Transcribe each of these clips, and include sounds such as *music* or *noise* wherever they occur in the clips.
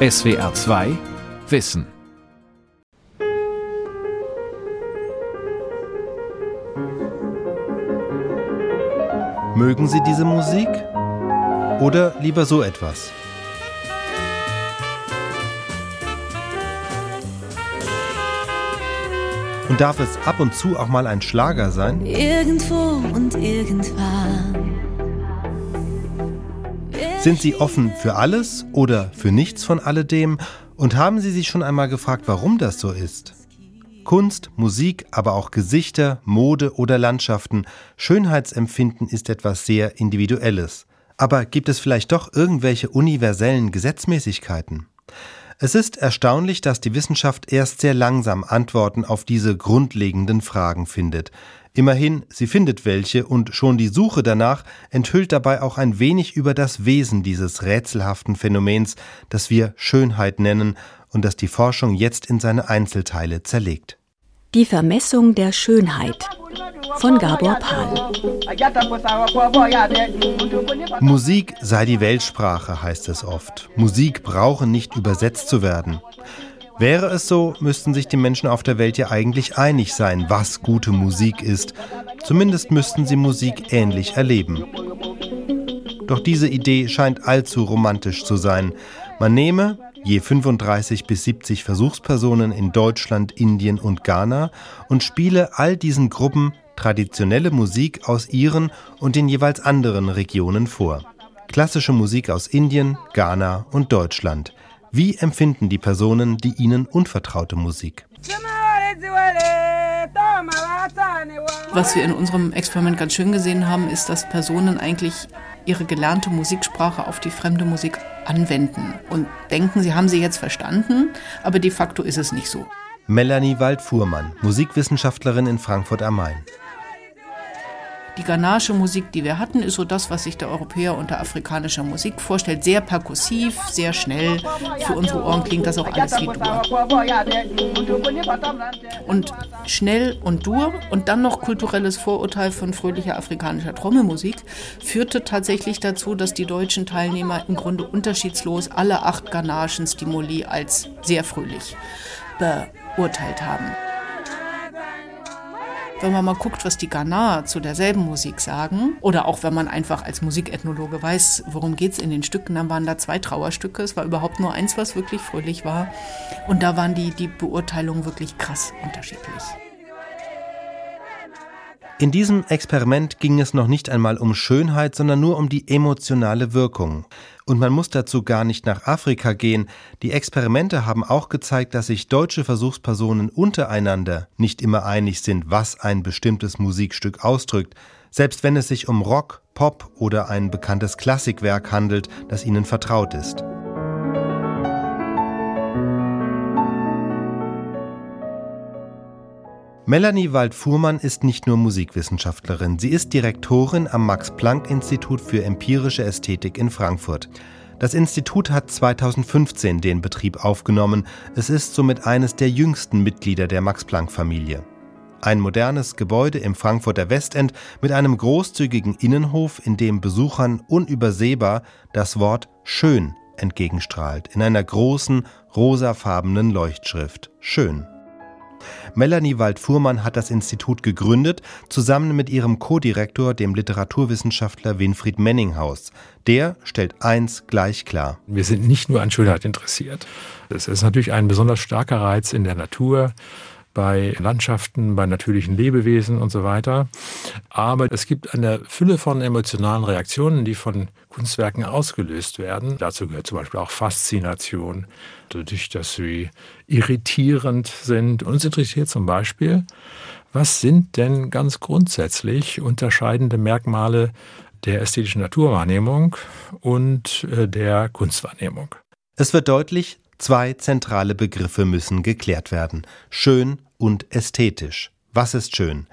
SWR 2 Wissen. Mögen Sie diese Musik? Oder lieber so etwas? Und darf es ab und zu auch mal ein Schlager sein? Irgendwo und irgendwann. Sind Sie offen für alles oder für nichts von alledem? Und haben Sie sich schon einmal gefragt, warum das so ist? Kunst, Musik, aber auch Gesichter, Mode oder Landschaften, Schönheitsempfinden ist etwas sehr Individuelles. Aber gibt es vielleicht doch irgendwelche universellen Gesetzmäßigkeiten? Es ist erstaunlich, dass die Wissenschaft erst sehr langsam Antworten auf diese grundlegenden Fragen findet. Immerhin, sie findet welche und schon die Suche danach enthüllt dabei auch ein wenig über das Wesen dieses rätselhaften Phänomens, das wir Schönheit nennen und das die Forschung jetzt in seine Einzelteile zerlegt. Die Vermessung der Schönheit von Gabor Pahl. Musik sei die Weltsprache, heißt es oft. Musik brauche nicht übersetzt zu werden. Wäre es so, müssten sich die Menschen auf der Welt ja eigentlich einig sein, was gute Musik ist. Zumindest müssten sie Musik ähnlich erleben. Doch diese Idee scheint allzu romantisch zu sein. Man nehme je 35 bis 70 Versuchspersonen in Deutschland, Indien und Ghana und spiele all diesen Gruppen traditionelle Musik aus ihren und den jeweils anderen Regionen vor. Klassische Musik aus Indien, Ghana und Deutschland. Wie empfinden die Personen die ihnen unvertraute Musik? Was wir in unserem Experiment ganz schön gesehen haben, ist, dass Personen eigentlich ihre gelernte Musiksprache auf die fremde Musik anwenden und denken, sie haben sie jetzt verstanden, aber de facto ist es nicht so. Melanie Wald-Fuhrmann, Musikwissenschaftlerin in Frankfurt am Main. Die ghanaische Musik, die wir hatten, ist so das, was sich der Europäer unter afrikanischer Musik vorstellt. Sehr perkussiv, sehr schnell. Für unsere Ohren klingt das auch alles wie Dur. Und schnell und Dur und dann noch kulturelles Vorurteil von fröhlicher afrikanischer Trommelmusik führte tatsächlich dazu, dass die deutschen Teilnehmer im Grunde unterschiedslos alle acht ghanaischen Stimuli als sehr fröhlich beurteilt haben. Wenn man mal guckt, was die Ghana zu derselben Musik sagen, oder auch wenn man einfach als Musikethnologe weiß, worum geht es in den Stücken, dann waren da zwei Trauerstücke. Es war überhaupt nur eins, was wirklich fröhlich war. Und da waren die, die Beurteilungen wirklich krass unterschiedlich. In diesem Experiment ging es noch nicht einmal um Schönheit, sondern nur um die emotionale Wirkung. Und man muss dazu gar nicht nach Afrika gehen. Die Experimente haben auch gezeigt, dass sich deutsche Versuchspersonen untereinander nicht immer einig sind, was ein bestimmtes Musikstück ausdrückt, selbst wenn es sich um Rock, Pop oder ein bekanntes Klassikwerk handelt, das ihnen vertraut ist. Melanie Wald-Fuhrmann ist nicht nur Musikwissenschaftlerin, sie ist Direktorin am Max-Planck-Institut für empirische Ästhetik in Frankfurt. Das Institut hat 2015 den Betrieb aufgenommen. Es ist somit eines der jüngsten Mitglieder der Max-Planck-Familie. Ein modernes Gebäude im Frankfurter Westend mit einem großzügigen Innenhof, in dem Besuchern unübersehbar das Wort schön entgegenstrahlt, in einer großen, rosafarbenen Leuchtschrift. Schön. Melanie Wald-Fuhrmann hat das Institut gegründet, zusammen mit ihrem Co-Direktor, dem Literaturwissenschaftler Winfried Menninghaus. Der stellt eins gleich klar. Wir sind nicht nur an Schönheit interessiert. Es ist natürlich ein besonders starker Reiz in der Natur bei Landschaften, bei natürlichen Lebewesen und so weiter. Aber es gibt eine Fülle von emotionalen Reaktionen, die von Kunstwerken ausgelöst werden. Dazu gehört zum Beispiel auch Faszination, dadurch, dass sie irritierend sind. Uns interessiert zum Beispiel, was sind denn ganz grundsätzlich unterscheidende Merkmale der ästhetischen Naturwahrnehmung und äh, der Kunstwahrnehmung? Es wird deutlich, zwei zentrale Begriffe müssen geklärt werden. Schön und ästhetisch. Was ist schön?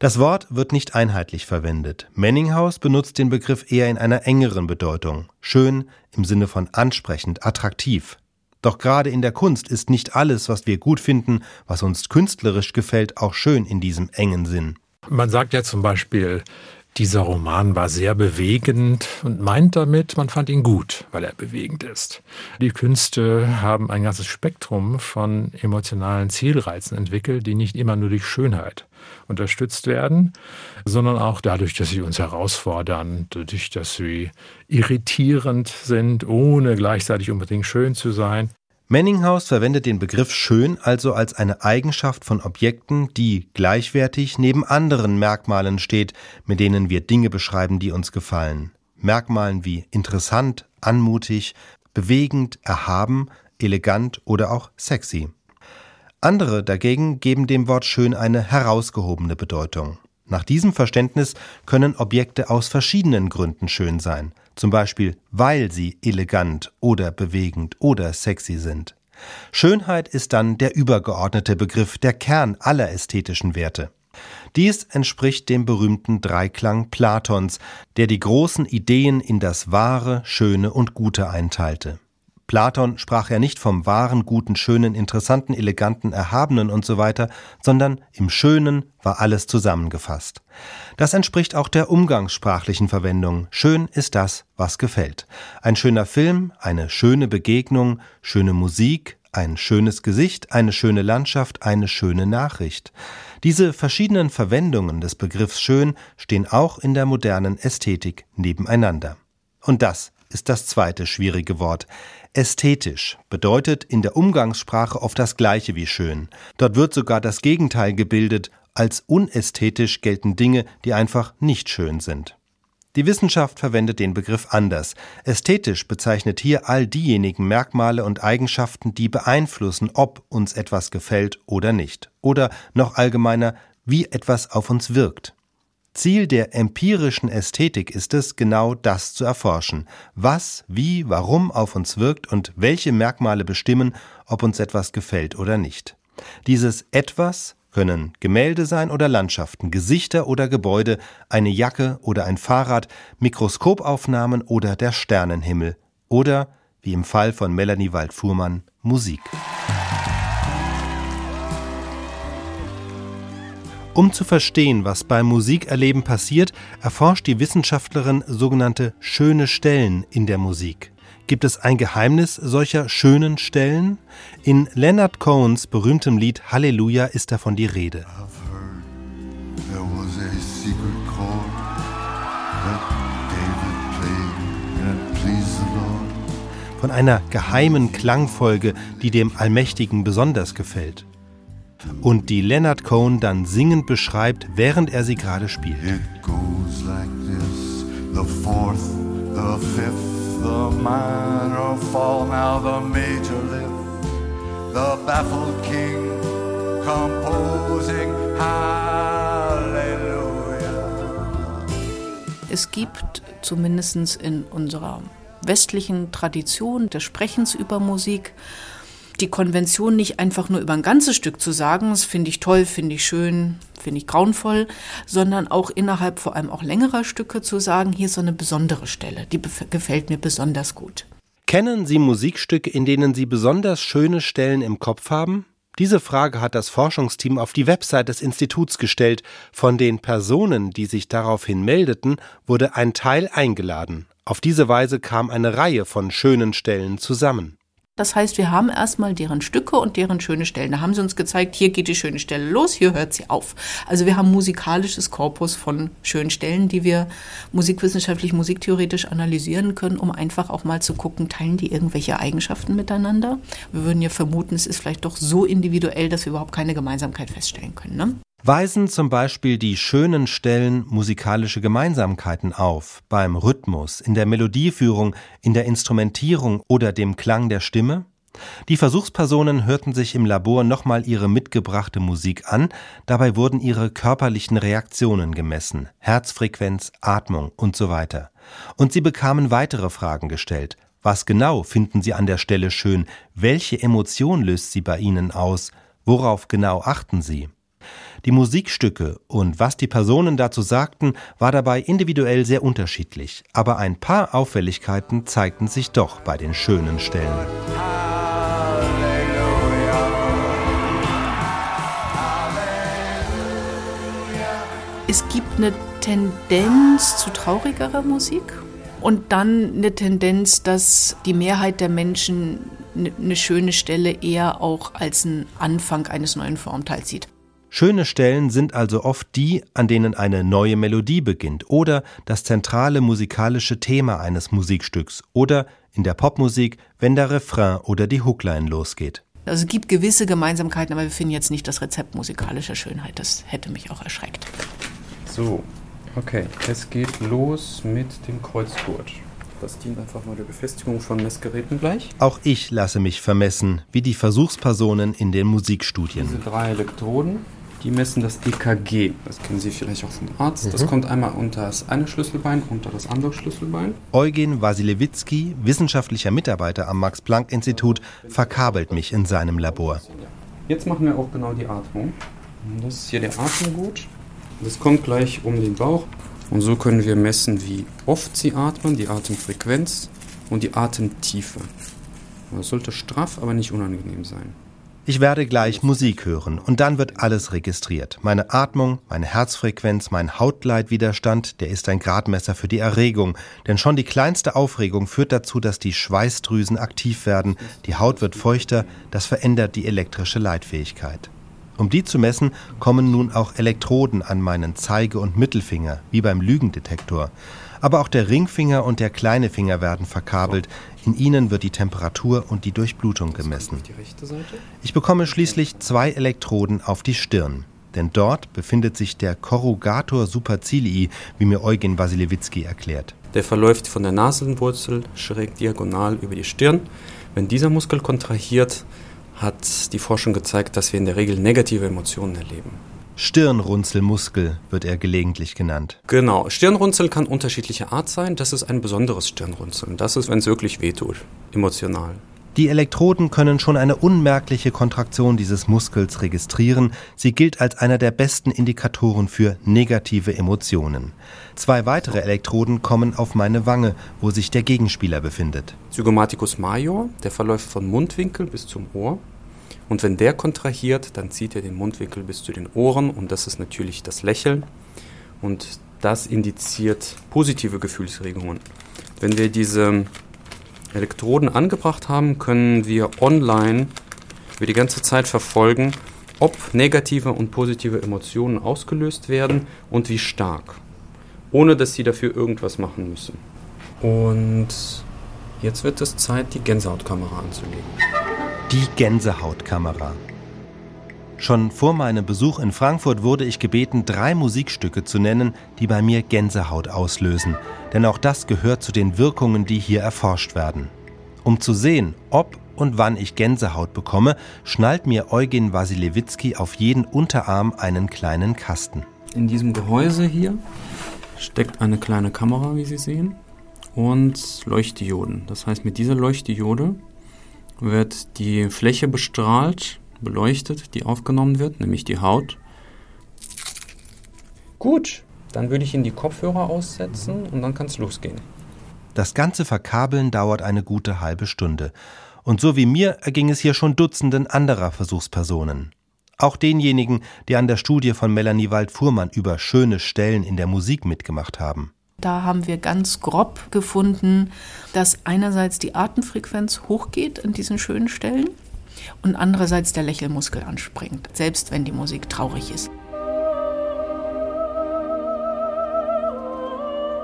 Das Wort wird nicht einheitlich verwendet. Menninghaus benutzt den Begriff eher in einer engeren Bedeutung. Schön im Sinne von ansprechend, attraktiv. Doch gerade in der Kunst ist nicht alles, was wir gut finden, was uns künstlerisch gefällt, auch schön in diesem engen Sinn. Man sagt ja zum Beispiel, Dieser Roman war sehr bewegend und meint damit, man fand ihn gut, weil er bewegend ist. Die Künste haben ein ganzes Spektrum von emotionalen Zielreizen entwickelt, die nicht immer nur durch Schönheit unterstützt werden, sondern auch dadurch, dass sie uns herausfordern, dadurch, dass sie irritierend sind, ohne gleichzeitig unbedingt schön zu sein. Menninghaus verwendet den Begriff schön also als eine Eigenschaft von Objekten, die gleichwertig neben anderen Merkmalen steht, mit denen wir Dinge beschreiben, die uns gefallen. Merkmalen wie interessant, anmutig, bewegend, erhaben, elegant oder auch sexy. Andere dagegen geben dem Wort schön eine herausgehobene Bedeutung. Nach diesem Verständnis können Objekte aus verschiedenen Gründen schön sein zum Beispiel weil sie elegant oder bewegend oder sexy sind. Schönheit ist dann der übergeordnete Begriff, der Kern aller ästhetischen Werte. Dies entspricht dem berühmten Dreiklang Platons, der die großen Ideen in das Wahre, Schöne und Gute einteilte. Platon sprach ja nicht vom wahren, guten, schönen, interessanten, eleganten, erhabenen und so weiter, sondern im Schönen war alles zusammengefasst. Das entspricht auch der umgangssprachlichen Verwendung. Schön ist das, was gefällt. Ein schöner Film, eine schöne Begegnung, schöne Musik, ein schönes Gesicht, eine schöne Landschaft, eine schöne Nachricht. Diese verschiedenen Verwendungen des Begriffs schön stehen auch in der modernen Ästhetik nebeneinander. Und das ist das zweite schwierige Wort. Ästhetisch bedeutet in der Umgangssprache oft das gleiche wie schön. Dort wird sogar das Gegenteil gebildet, als unästhetisch gelten Dinge, die einfach nicht schön sind. Die Wissenschaft verwendet den Begriff anders. Ästhetisch bezeichnet hier all diejenigen Merkmale und Eigenschaften, die beeinflussen, ob uns etwas gefällt oder nicht. Oder noch allgemeiner, wie etwas auf uns wirkt. Ziel der empirischen Ästhetik ist es, genau das zu erforschen, was, wie, warum auf uns wirkt und welche Merkmale bestimmen, ob uns etwas gefällt oder nicht. Dieses etwas können Gemälde sein oder Landschaften, Gesichter oder Gebäude, eine Jacke oder ein Fahrrad, Mikroskopaufnahmen oder der Sternenhimmel oder, wie im Fall von Melanie Waldfuhrmann, Musik. Um zu verstehen, was beim Musikerleben passiert, erforscht die Wissenschaftlerin sogenannte schöne Stellen in der Musik. Gibt es ein Geheimnis solcher schönen Stellen? In Leonard Cohens berühmtem Lied Halleluja ist davon die Rede. Von einer geheimen Klangfolge, die dem Allmächtigen besonders gefällt und die Leonard Cohen dann singend beschreibt, während er sie gerade spielt. It goes like this, the fourth, the fifth, the minor fall, now the major lift, the baffled king composing Hallelujah. Es gibt zumindest in unserer westlichen Tradition des Sprechens über Musik die Konvention nicht einfach nur über ein ganzes Stück zu sagen, das finde ich toll, finde ich schön, finde ich grauenvoll, sondern auch innerhalb vor allem auch längerer Stücke zu sagen, hier ist so eine besondere Stelle, die gefällt mir besonders gut. Kennen Sie Musikstücke, in denen Sie besonders schöne Stellen im Kopf haben? Diese Frage hat das Forschungsteam auf die Website des Instituts gestellt. Von den Personen, die sich daraufhin meldeten, wurde ein Teil eingeladen. Auf diese Weise kam eine Reihe von schönen Stellen zusammen. Das heißt, wir haben erstmal deren Stücke und deren schöne Stellen. Da haben sie uns gezeigt, hier geht die schöne Stelle los, hier hört sie auf. Also wir haben musikalisches Korpus von schönen Stellen, die wir musikwissenschaftlich, musiktheoretisch analysieren können, um einfach auch mal zu gucken, teilen die irgendwelche Eigenschaften miteinander. Wir würden ja vermuten, es ist vielleicht doch so individuell, dass wir überhaupt keine Gemeinsamkeit feststellen können. Ne? Weisen zum Beispiel die schönen Stellen musikalische Gemeinsamkeiten auf, beim Rhythmus, in der Melodieführung, in der Instrumentierung oder dem Klang der Stimme? Die Versuchspersonen hörten sich im Labor nochmal ihre mitgebrachte Musik an, dabei wurden ihre körperlichen Reaktionen gemessen, Herzfrequenz, Atmung und so weiter. Und sie bekamen weitere Fragen gestellt. Was genau finden Sie an der Stelle schön? Welche Emotion löst sie bei Ihnen aus? Worauf genau achten Sie? Die Musikstücke und was die Personen dazu sagten, war dabei individuell sehr unterschiedlich, aber ein paar Auffälligkeiten zeigten sich doch bei den schönen Stellen. Es gibt eine Tendenz zu traurigerer Musik und dann eine Tendenz, dass die Mehrheit der Menschen eine schöne Stelle eher auch als einen Anfang eines neuen Formteils sieht. Schöne Stellen sind also oft die, an denen eine neue Melodie beginnt oder das zentrale musikalische Thema eines Musikstücks oder in der Popmusik, wenn der Refrain oder die Hookline losgeht. Also es gibt gewisse Gemeinsamkeiten, aber wir finden jetzt nicht das Rezept musikalischer Schönheit. Das hätte mich auch erschreckt. So, okay, es geht los mit dem Kreuzgurt. Das dient einfach nur der Befestigung von Messgeräten gleich. Auch ich lasse mich vermessen, wie die Versuchspersonen in den Musikstudien. Diese drei Elektroden, die messen das EKG. Das kennen Sie vielleicht auch vom Arzt. Mhm. Das kommt einmal unter das eine Schlüsselbein, unter das andere Schlüsselbein. Eugen Wasilewicki, wissenschaftlicher Mitarbeiter am Max-Planck-Institut, verkabelt mich in seinem Labor. Jetzt machen wir auch genau die Atmung. Das ist hier der Atemgut. Das kommt gleich um den Bauch. Und so können wir messen, wie oft Sie atmen, die Atemfrequenz und die Atemtiefe. Das sollte straff, aber nicht unangenehm sein. Ich werde gleich Musik hören und dann wird alles registriert. Meine Atmung, meine Herzfrequenz, mein Hautleitwiderstand, der ist ein Gradmesser für die Erregung. Denn schon die kleinste Aufregung führt dazu, dass die Schweißdrüsen aktiv werden, die Haut wird feuchter, das verändert die elektrische Leitfähigkeit. Um die zu messen, kommen nun auch Elektroden an meinen Zeige- und Mittelfinger, wie beim Lügendetektor. Aber auch der Ringfinger und der kleine Finger werden verkabelt. In ihnen wird die Temperatur und die Durchblutung gemessen. Ich bekomme schließlich zwei Elektroden auf die Stirn. Denn dort befindet sich der Corrugator supercilii, wie mir Eugen Wasilewicki erklärt. Der verläuft von der Nasenwurzel schräg diagonal über die Stirn. Wenn dieser Muskel kontrahiert, hat die Forschung gezeigt, dass wir in der Regel negative Emotionen erleben. Stirnrunzelmuskel wird er gelegentlich genannt. Genau, Stirnrunzel kann unterschiedlicher Art sein. Das ist ein besonderes Stirnrunzeln. Das ist, wenn es wirklich wehtut, emotional. Die Elektroden können schon eine unmerkliche Kontraktion dieses Muskels registrieren. Sie gilt als einer der besten Indikatoren für negative Emotionen. Zwei weitere Elektroden kommen auf meine Wange, wo sich der Gegenspieler befindet. Zygomaticus major, der verläuft von Mundwinkel bis zum Ohr. Und wenn der kontrahiert, dann zieht er den Mundwinkel bis zu den Ohren und das ist natürlich das Lächeln. Und das indiziert positive Gefühlsregungen. Wenn wir diese Elektroden angebracht haben, können wir online über die ganze Zeit verfolgen, ob negative und positive Emotionen ausgelöst werden und wie stark, ohne dass sie dafür irgendwas machen müssen. Und jetzt wird es Zeit, die Gänsehautkamera anzulegen. Die Gänsehautkamera. Schon vor meinem Besuch in Frankfurt wurde ich gebeten, drei Musikstücke zu nennen, die bei mir Gänsehaut auslösen. Denn auch das gehört zu den Wirkungen, die hier erforscht werden. Um zu sehen, ob und wann ich Gänsehaut bekomme, schnallt mir Eugen Wasilewicki auf jeden Unterarm einen kleinen Kasten. In diesem Gehäuse hier steckt eine kleine Kamera, wie Sie sehen, und Leuchtdioden. Das heißt, mit dieser Leuchtdiode wird die Fläche bestrahlt beleuchtet, die aufgenommen wird, nämlich die Haut. Gut, dann würde ich Ihnen die Kopfhörer aussetzen und dann kann es losgehen. Das ganze Verkabeln dauert eine gute halbe Stunde. Und so wie mir erging es hier schon Dutzenden anderer Versuchspersonen. Auch denjenigen, die an der Studie von Melanie Wald-Fuhrmann über schöne Stellen in der Musik mitgemacht haben. Da haben wir ganz grob gefunden, dass einerseits die Atemfrequenz hochgeht an diesen schönen Stellen und andererseits der Lächelmuskel anspringt, selbst wenn die Musik traurig ist.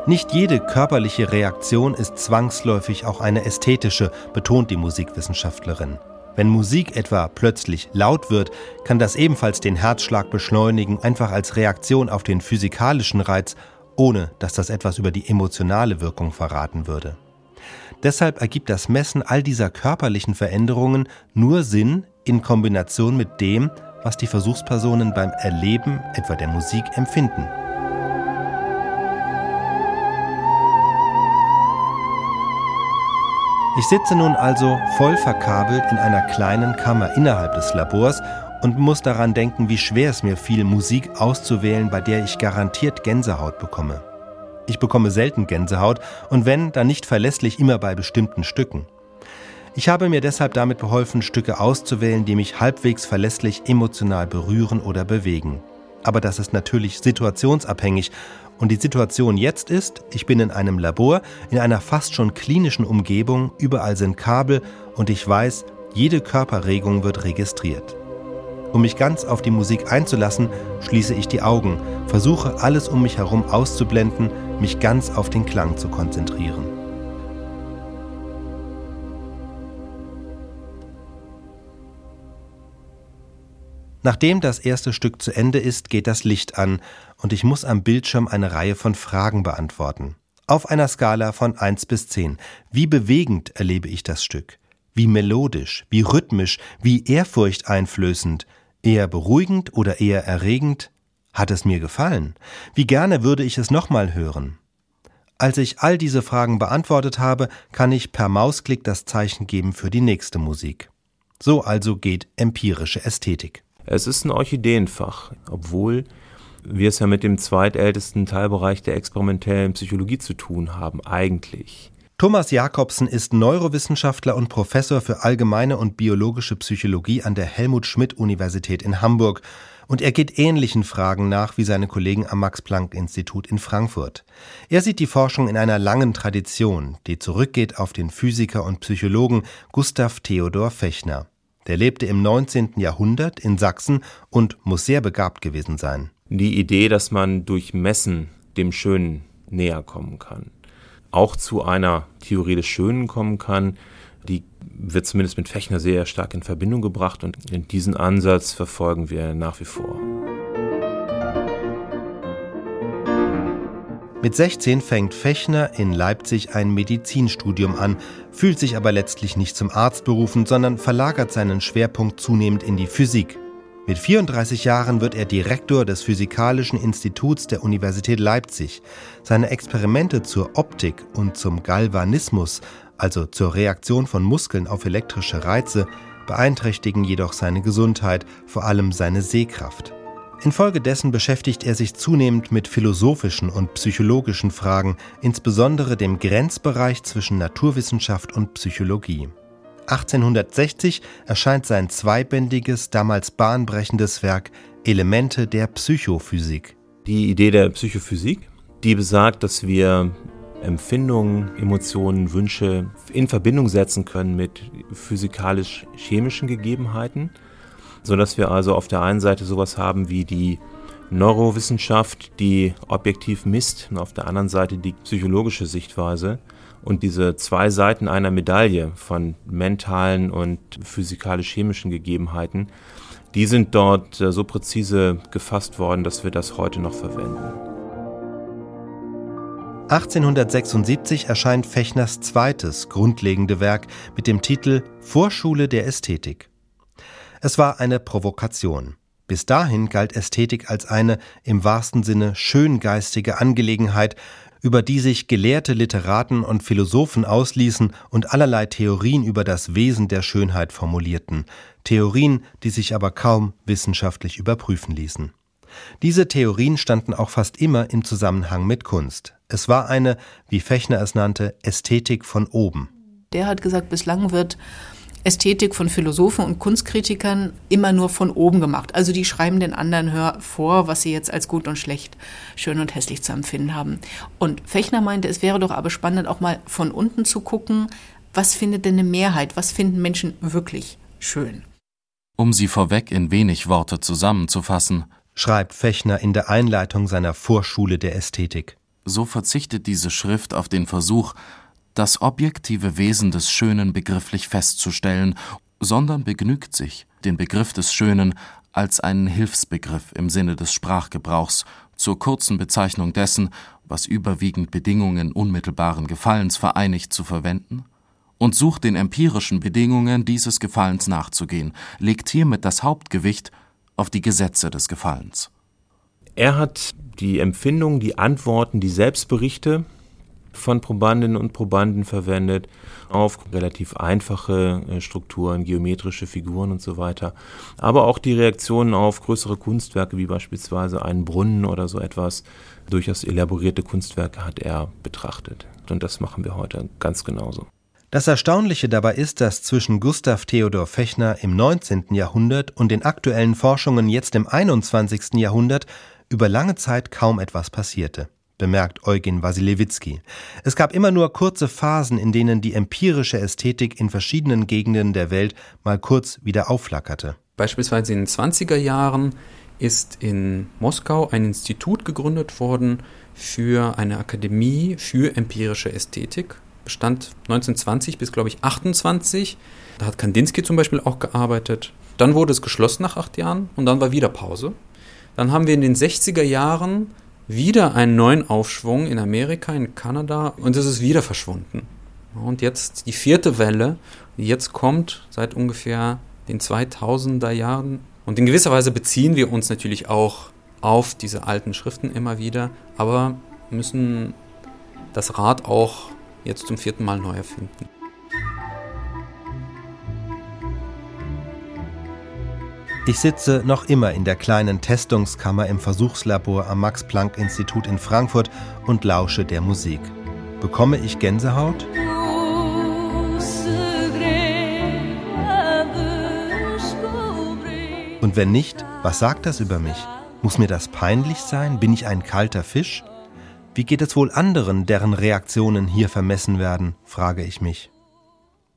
Nicht jede körperliche Reaktion ist zwangsläufig auch eine ästhetische, betont die Musikwissenschaftlerin. Wenn Musik etwa plötzlich laut wird, kann das ebenfalls den Herzschlag beschleunigen, einfach als Reaktion auf den physikalischen Reiz, ohne dass das etwas über die emotionale Wirkung verraten würde. Deshalb ergibt das Messen all dieser körperlichen Veränderungen nur Sinn in Kombination mit dem, was die Versuchspersonen beim Erleben etwa der Musik empfinden. Ich sitze nun also voll verkabelt in einer kleinen Kammer innerhalb des Labors und muss daran denken, wie schwer es mir fiel, Musik auszuwählen, bei der ich garantiert Gänsehaut bekomme. Ich bekomme selten Gänsehaut und wenn, dann nicht verlässlich immer bei bestimmten Stücken. Ich habe mir deshalb damit beholfen, Stücke auszuwählen, die mich halbwegs verlässlich emotional berühren oder bewegen. aber das ist natürlich situationsabhängig. Und die Situation jetzt ist, ich bin in einem Labor, in einer fast schon klinischen Umgebung, überall sind Kabel und ich weiß, jede Körperregung wird registriert. Um mich ganz auf die Musik einzulassen, schließe ich die Augen, versuche alles um mich herum auszublenden, mich ganz auf den Klang zu konzentrieren. Nachdem das erste Stück zu Ende ist, geht das Licht an und ich muss am Bildschirm eine Reihe von Fragen beantworten. Auf einer Skala von 1 bis 10. Wie bewegend erlebe ich das Stück? Wie melodisch, wie rhythmisch, wie ehrfurchteinflößend, eher beruhigend oder eher erregend? Hat es mir gefallen? Wie gerne würde ich es nochmal hören? Als ich all diese Fragen beantwortet habe, kann ich per Mausklick das Zeichen geben für die nächste Musik. So also geht empirische Ästhetik. Es ist ein Orchideenfach, obwohl wir es ja mit dem zweitältesten Teilbereich der experimentellen Psychologie zu tun haben, eigentlich. Thomas Jakobsen ist Neurowissenschaftler und Professor für allgemeine und biologische Psychologie an der Helmut Schmidt Universität in Hamburg und er geht ähnlichen Fragen nach wie seine Kollegen am Max Planck Institut in Frankfurt. Er sieht die Forschung in einer langen Tradition, die zurückgeht auf den Physiker und Psychologen Gustav Theodor Fechner. Der lebte im 19. Jahrhundert in Sachsen und muss sehr begabt gewesen sein. Die Idee, dass man durch Messen dem Schönen näher kommen kann auch zu einer Theorie des Schönen kommen kann, die wird zumindest mit Fechner sehr stark in Verbindung gebracht und diesen Ansatz verfolgen wir nach wie vor. Mit 16 fängt Fechner in Leipzig ein Medizinstudium an, fühlt sich aber letztlich nicht zum Arzt berufen, sondern verlagert seinen Schwerpunkt zunehmend in die Physik. Mit 34 Jahren wird er Direktor des Physikalischen Instituts der Universität Leipzig. Seine Experimente zur Optik und zum Galvanismus, also zur Reaktion von Muskeln auf elektrische Reize, beeinträchtigen jedoch seine Gesundheit, vor allem seine Sehkraft. Infolgedessen beschäftigt er sich zunehmend mit philosophischen und psychologischen Fragen, insbesondere dem Grenzbereich zwischen Naturwissenschaft und Psychologie. 1860 erscheint sein zweibändiges, damals bahnbrechendes Werk Elemente der Psychophysik. Die Idee der Psychophysik, die besagt, dass wir Empfindungen, Emotionen, Wünsche in Verbindung setzen können mit physikalisch-chemischen Gegebenheiten, sodass wir also auf der einen Seite sowas haben wie die Neurowissenschaft, die objektiv misst, und auf der anderen Seite die psychologische Sichtweise. Und diese zwei Seiten einer Medaille von mentalen und physikalisch-chemischen Gegebenheiten, die sind dort äh, so präzise gefasst worden, dass wir das heute noch verwenden. 1876 erscheint Fechners zweites grundlegende Werk mit dem Titel Vorschule der Ästhetik. Es war eine Provokation. Bis dahin galt Ästhetik als eine im wahrsten Sinne schöngeistige Angelegenheit, über die sich gelehrte Literaten und Philosophen ausließen und allerlei Theorien über das Wesen der Schönheit formulierten, Theorien, die sich aber kaum wissenschaftlich überprüfen ließen. Diese Theorien standen auch fast immer im Zusammenhang mit Kunst. Es war eine, wie Fechner es nannte, Ästhetik von oben. Der hat gesagt, bislang wird Ästhetik von Philosophen und Kunstkritikern immer nur von oben gemacht. Also die schreiben den anderen vor, was sie jetzt als gut und schlecht, schön und hässlich zu empfinden haben. Und Fechner meinte, es wäre doch aber spannend, auch mal von unten zu gucken, was findet denn eine Mehrheit, was finden Menschen wirklich schön. Um sie vorweg in wenig Worte zusammenzufassen, schreibt Fechner in der Einleitung seiner Vorschule der Ästhetik. So verzichtet diese Schrift auf den Versuch, das objektive Wesen des Schönen begrifflich festzustellen, sondern begnügt sich, den Begriff des Schönen als einen Hilfsbegriff im Sinne des Sprachgebrauchs zur kurzen Bezeichnung dessen, was überwiegend Bedingungen unmittelbaren Gefallens vereinigt, zu verwenden und sucht den empirischen Bedingungen dieses Gefallens nachzugehen, legt hiermit das Hauptgewicht auf die Gesetze des Gefallens. Er hat die Empfindung, die Antworten, die Selbstberichte von Probandinnen und Probanden verwendet, auf relativ einfache äh, Strukturen, geometrische Figuren und so weiter. Aber auch die Reaktionen auf größere Kunstwerke, wie beispielsweise einen Brunnen oder so etwas, durchaus elaborierte Kunstwerke hat er betrachtet. Und das machen wir heute ganz genauso. Das Erstaunliche dabei ist, dass zwischen Gustav Theodor Fechner im 19. Jahrhundert und den aktuellen Forschungen jetzt im 21. Jahrhundert über lange Zeit kaum etwas passierte bemerkt Eugen Wasilewski. Es gab immer nur kurze Phasen, in denen die empirische Ästhetik in verschiedenen Gegenden der Welt mal kurz wieder aufflackerte. Beispielsweise in den 20er Jahren ist in Moskau ein Institut gegründet worden für eine Akademie für empirische Ästhetik. Bestand 1920 bis, glaube ich, 28. Da hat Kandinsky zum Beispiel auch gearbeitet. Dann wurde es geschlossen nach acht Jahren und dann war wieder Pause. Dann haben wir in den 60er Jahren wieder einen neuen Aufschwung in Amerika, in Kanada und es ist wieder verschwunden. Und jetzt die vierte Welle, die jetzt kommt seit ungefähr den 2000er Jahren. Und in gewisser Weise beziehen wir uns natürlich auch auf diese alten Schriften immer wieder, aber müssen das Rad auch jetzt zum vierten Mal neu erfinden. Ich sitze noch immer in der kleinen Testungskammer im Versuchslabor am Max-Planck-Institut in Frankfurt und lausche der Musik. Bekomme ich Gänsehaut? Und wenn nicht, was sagt das über mich? Muss mir das peinlich sein? Bin ich ein kalter Fisch? Wie geht es wohl anderen, deren Reaktionen hier vermessen werden, frage ich mich.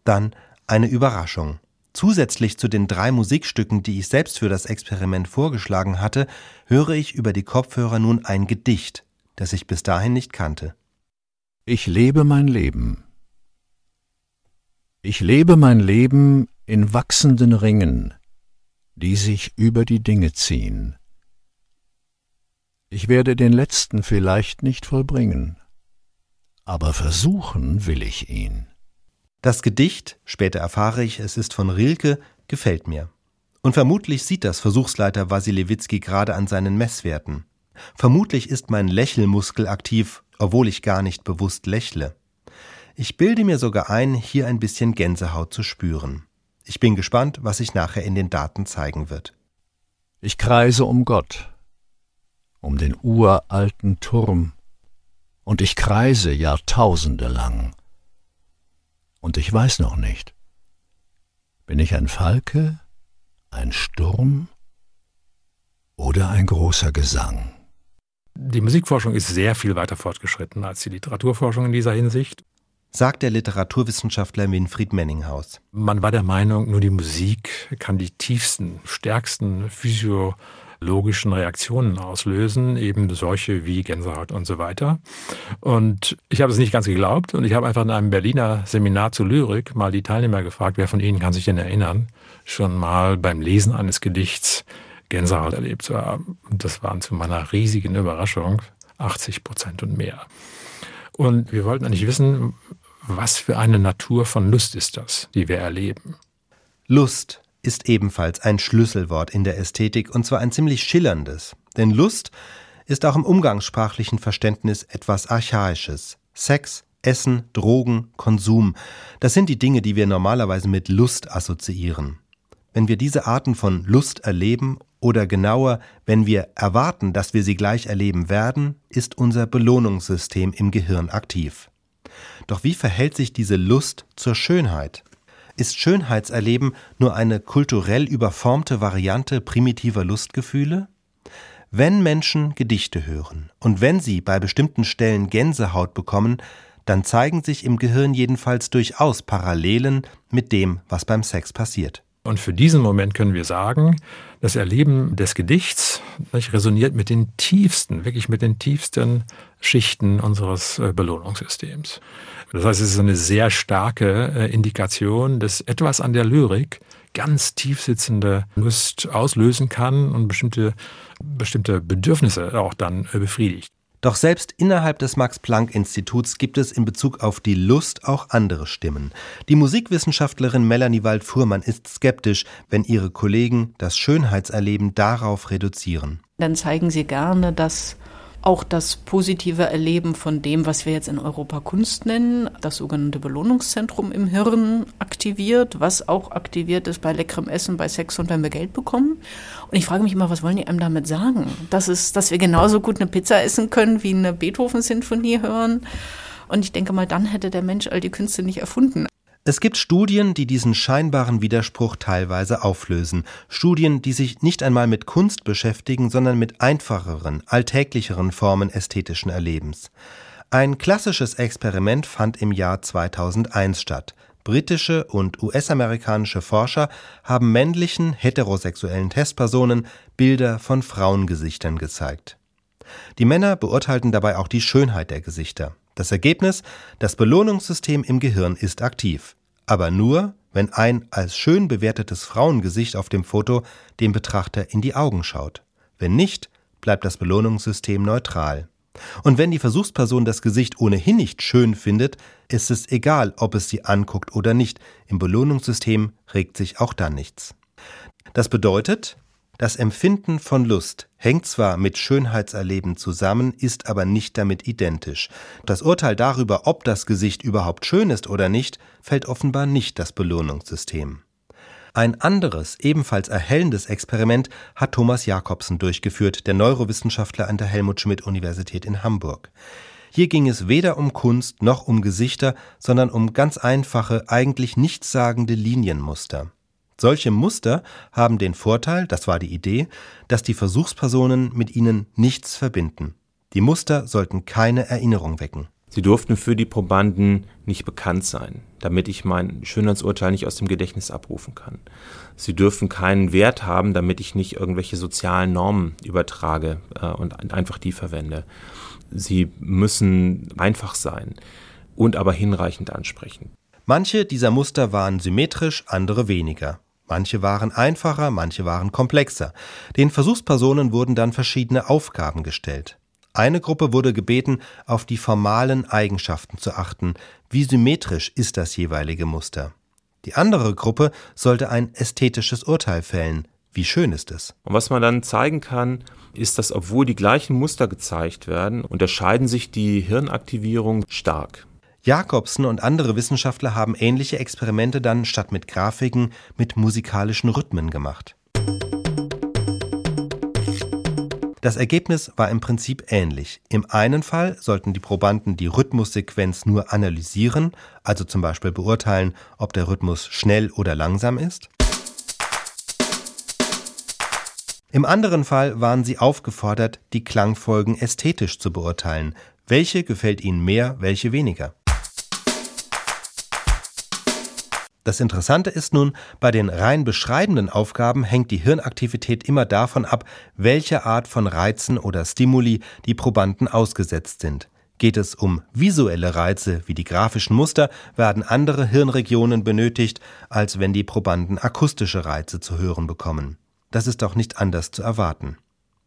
Dann eine Überraschung. Zusätzlich zu den drei Musikstücken, die ich selbst für das Experiment vorgeschlagen hatte, höre ich über die Kopfhörer nun ein Gedicht, das ich bis dahin nicht kannte. Ich lebe mein Leben. Ich lebe mein Leben in wachsenden Ringen, die sich über die Dinge ziehen. Ich werde den letzten vielleicht nicht vollbringen, aber versuchen will ich ihn. Das Gedicht, später erfahre ich, es ist von Rilke, gefällt mir. Und vermutlich sieht das Versuchsleiter Wasilewitski gerade an seinen Messwerten. Vermutlich ist mein Lächelmuskel aktiv, obwohl ich gar nicht bewusst lächle. Ich bilde mir sogar ein, hier ein bisschen Gänsehaut zu spüren. Ich bin gespannt, was sich nachher in den Daten zeigen wird. Ich kreise um Gott, um den uralten Turm, und ich kreise Jahrtausende lang und ich weiß noch nicht. Bin ich ein Falke, ein Sturm oder ein großer Gesang? Die Musikforschung ist sehr viel weiter fortgeschritten als die Literaturforschung in dieser Hinsicht. Sagt der Literaturwissenschaftler Winfried Menninghaus. Man war der Meinung, nur die Musik kann die tiefsten, stärksten physio logischen Reaktionen auslösen, eben solche wie Gänsehaut und so weiter. Und ich habe es nicht ganz geglaubt und ich habe einfach in einem Berliner Seminar zu Lyrik mal die Teilnehmer gefragt, wer von ihnen kann sich denn erinnern, schon mal beim Lesen eines Gedichts Gänsehaut erlebt zu haben. Und das waren zu meiner riesigen Überraschung 80 Prozent und mehr. Und wir wollten eigentlich wissen, was für eine Natur von Lust ist das, die wir erleben. Lust ist ebenfalls ein Schlüsselwort in der Ästhetik und zwar ein ziemlich schillerndes. Denn Lust ist auch im umgangssprachlichen Verständnis etwas Archaisches. Sex, Essen, Drogen, Konsum, das sind die Dinge, die wir normalerweise mit Lust assoziieren. Wenn wir diese Arten von Lust erleben oder genauer, wenn wir erwarten, dass wir sie gleich erleben werden, ist unser Belohnungssystem im Gehirn aktiv. Doch wie verhält sich diese Lust zur Schönheit? Ist Schönheitserleben nur eine kulturell überformte Variante primitiver Lustgefühle? Wenn Menschen Gedichte hören und wenn sie bei bestimmten Stellen Gänsehaut bekommen, dann zeigen sich im Gehirn jedenfalls durchaus Parallelen mit dem, was beim Sex passiert. Und für diesen Moment können wir sagen, das Erleben des Gedichts resoniert mit den tiefsten, wirklich mit den tiefsten Schichten unseres äh, Belohnungssystems. Das heißt, es ist eine sehr starke äh, Indikation, dass etwas an der Lyrik ganz tiefsitzende Lust auslösen kann und bestimmte, bestimmte Bedürfnisse auch dann äh, befriedigt. Doch selbst innerhalb des Max-Planck-Instituts gibt es in Bezug auf die Lust auch andere Stimmen. Die Musikwissenschaftlerin Melanie Wald-Fuhrmann ist skeptisch, wenn ihre Kollegen das Schönheitserleben darauf reduzieren. Dann zeigen sie gerne, dass auch das positive Erleben von dem, was wir jetzt in Europa Kunst nennen, das sogenannte Belohnungszentrum im Hirn aktiviert, was auch aktiviert ist bei leckerem Essen, bei Sex und wenn wir Geld bekommen. Und ich frage mich immer, was wollen die einem damit sagen? Das ist, dass wir genauso gut eine Pizza essen können, wie eine Beethoven-Sinfonie hören. Und ich denke mal, dann hätte der Mensch all die Künste nicht erfunden. Es gibt Studien, die diesen scheinbaren Widerspruch teilweise auflösen. Studien, die sich nicht einmal mit Kunst beschäftigen, sondern mit einfacheren, alltäglicheren Formen ästhetischen Erlebens. Ein klassisches Experiment fand im Jahr 2001 statt. Britische und US-amerikanische Forscher haben männlichen heterosexuellen Testpersonen Bilder von Frauengesichtern gezeigt. Die Männer beurteilten dabei auch die Schönheit der Gesichter. Das Ergebnis, das Belohnungssystem im Gehirn ist aktiv. Aber nur, wenn ein als schön bewertetes Frauengesicht auf dem Foto dem Betrachter in die Augen schaut. Wenn nicht, bleibt das Belohnungssystem neutral. Und wenn die Versuchsperson das Gesicht ohnehin nicht schön findet, ist es egal, ob es sie anguckt oder nicht. Im Belohnungssystem regt sich auch dann nichts. Das bedeutet, das Empfinden von Lust hängt zwar mit Schönheitserleben zusammen, ist aber nicht damit identisch. Das Urteil darüber, ob das Gesicht überhaupt schön ist oder nicht, fällt offenbar nicht das Belohnungssystem. Ein anderes, ebenfalls erhellendes Experiment hat Thomas Jakobsen durchgeführt, der Neurowissenschaftler an der Helmut Schmidt Universität in Hamburg. Hier ging es weder um Kunst noch um Gesichter, sondern um ganz einfache, eigentlich nichtssagende Linienmuster. Solche Muster haben den Vorteil, das war die Idee, dass die Versuchspersonen mit ihnen nichts verbinden. Die Muster sollten keine Erinnerung wecken. Sie durften für die Probanden nicht bekannt sein, damit ich mein Schönheitsurteil nicht aus dem Gedächtnis abrufen kann. Sie dürfen keinen Wert haben, damit ich nicht irgendwelche sozialen Normen übertrage äh, und einfach die verwende. Sie müssen einfach sein und aber hinreichend ansprechen. Manche dieser Muster waren symmetrisch, andere weniger. Manche waren einfacher, manche waren komplexer. Den Versuchspersonen wurden dann verschiedene Aufgaben gestellt. Eine Gruppe wurde gebeten, auf die formalen Eigenschaften zu achten, wie symmetrisch ist das jeweilige Muster. Die andere Gruppe sollte ein ästhetisches Urteil fällen, wie schön ist es. Und was man dann zeigen kann, ist, dass obwohl die gleichen Muster gezeigt werden, unterscheiden sich die Hirnaktivierungen stark. Jakobsen und andere Wissenschaftler haben ähnliche Experimente dann statt mit Grafiken mit musikalischen Rhythmen gemacht. Das Ergebnis war im Prinzip ähnlich. Im einen Fall sollten die Probanden die Rhythmussequenz nur analysieren, also zum Beispiel beurteilen, ob der Rhythmus schnell oder langsam ist. Im anderen Fall waren sie aufgefordert, die Klangfolgen ästhetisch zu beurteilen. Welche gefällt ihnen mehr, welche weniger? Das Interessante ist nun, bei den rein beschreibenden Aufgaben hängt die Hirnaktivität immer davon ab, welche Art von Reizen oder Stimuli die Probanden ausgesetzt sind. Geht es um visuelle Reize wie die grafischen Muster, werden andere Hirnregionen benötigt, als wenn die Probanden akustische Reize zu hören bekommen. Das ist auch nicht anders zu erwarten.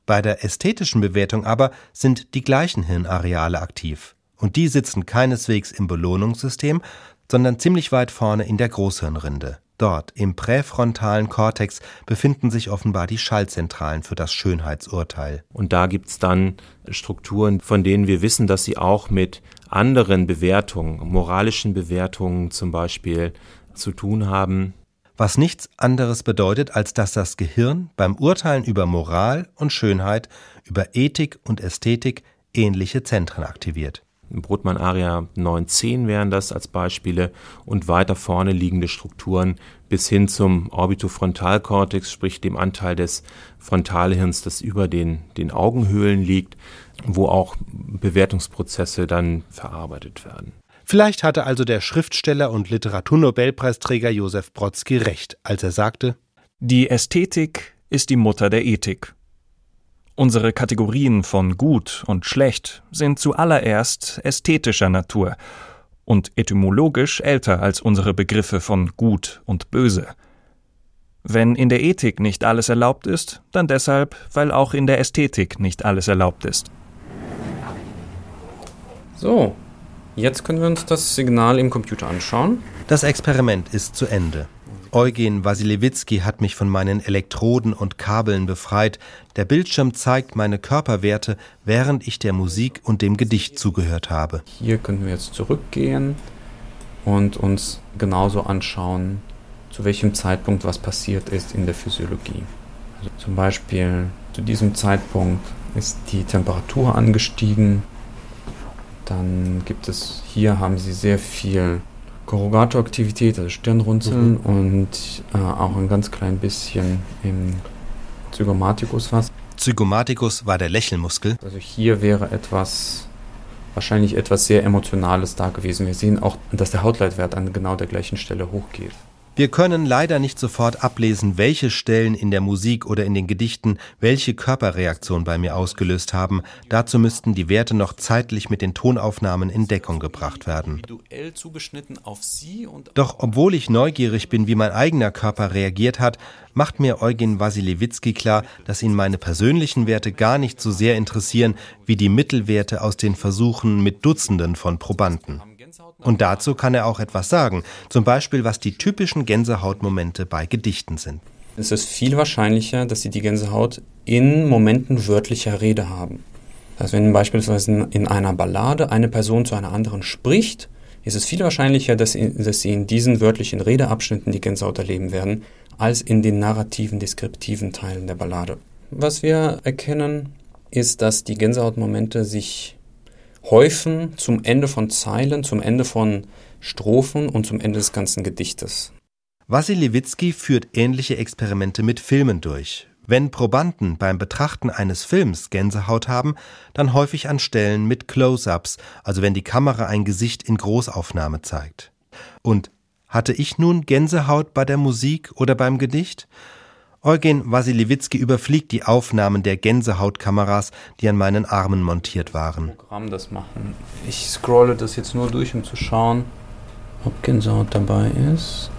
Bei der ästhetischen Bewertung aber sind die gleichen Hirnareale aktiv. Und die sitzen keineswegs im Belohnungssystem, sondern ziemlich weit vorne in der Großhirnrinde. Dort, im präfrontalen Kortex, befinden sich offenbar die Schallzentralen für das Schönheitsurteil. Und da gibt es dann Strukturen, von denen wir wissen, dass sie auch mit anderen Bewertungen, moralischen Bewertungen zum Beispiel, zu tun haben. Was nichts anderes bedeutet, als dass das Gehirn beim Urteilen über Moral und Schönheit, über Ethik und Ästhetik ähnliche Zentren aktiviert. Brotmann Aria 910 wären das als Beispiele und weiter vorne liegende Strukturen bis hin zum Orbitofrontalkortex, sprich dem Anteil des Frontalhirns, das über den, den Augenhöhlen liegt, wo auch Bewertungsprozesse dann verarbeitet werden. Vielleicht hatte also der Schriftsteller und Literaturnobelpreisträger Josef Brodsky recht, als er sagte: Die Ästhetik ist die Mutter der Ethik. Unsere Kategorien von gut und schlecht sind zuallererst ästhetischer Natur und etymologisch älter als unsere Begriffe von gut und böse. Wenn in der Ethik nicht alles erlaubt ist, dann deshalb, weil auch in der Ästhetik nicht alles erlaubt ist. So, jetzt können wir uns das Signal im Computer anschauen. Das Experiment ist zu Ende. Eugen Wasiliewicki hat mich von meinen Elektroden und Kabeln befreit. Der Bildschirm zeigt meine Körperwerte, während ich der Musik und dem Gedicht zugehört habe. Hier können wir jetzt zurückgehen und uns genauso anschauen, zu welchem Zeitpunkt was passiert ist in der Physiologie. Also zum Beispiel zu diesem Zeitpunkt ist die Temperatur angestiegen. Dann gibt es hier haben Sie sehr viel Corrugator-Aktivität, also Stirnrunzeln mhm. und äh, auch ein ganz klein bisschen im Zygomaticus was. Zygomaticus war der Lächelmuskel. Also hier wäre etwas, wahrscheinlich etwas sehr Emotionales da gewesen. Wir sehen auch, dass der Hautleitwert an genau der gleichen Stelle hochgeht. Wir können leider nicht sofort ablesen, welche Stellen in der Musik oder in den Gedichten welche Körperreaktion bei mir ausgelöst haben. Dazu müssten die Werte noch zeitlich mit den Tonaufnahmen in Deckung gebracht werden. Doch obwohl ich neugierig bin, wie mein eigener Körper reagiert hat, macht mir Eugen Wasilewicki klar, dass ihn meine persönlichen Werte gar nicht so sehr interessieren wie die Mittelwerte aus den Versuchen mit Dutzenden von Probanden. Und dazu kann er auch etwas sagen, zum Beispiel was die typischen Gänsehautmomente bei Gedichten sind. Es ist viel wahrscheinlicher, dass sie die Gänsehaut in Momenten wörtlicher Rede haben. Also wenn beispielsweise in einer Ballade eine Person zu einer anderen spricht, ist es viel wahrscheinlicher, dass sie, dass sie in diesen wörtlichen Redeabschnitten die Gänsehaut erleben werden, als in den narrativen, deskriptiven Teilen der Ballade. Was wir erkennen, ist, dass die Gänsehautmomente sich häufen zum Ende von Zeilen, zum Ende von Strophen und zum Ende des ganzen Gedichtes. Wasilewicki führt ähnliche Experimente mit Filmen durch. Wenn Probanden beim Betrachten eines Films Gänsehaut haben, dann häufig an Stellen mit Close-ups, also wenn die Kamera ein Gesicht in Großaufnahme zeigt. Und hatte ich nun Gänsehaut bei der Musik oder beim Gedicht? Eugen Wasilewicki überfliegt die Aufnahmen der Gänsehautkameras, die an meinen Armen montiert waren. Programm das machen. Ich scrolle das jetzt nur durch, um zu schauen, ob Gänsehaut dabei ist.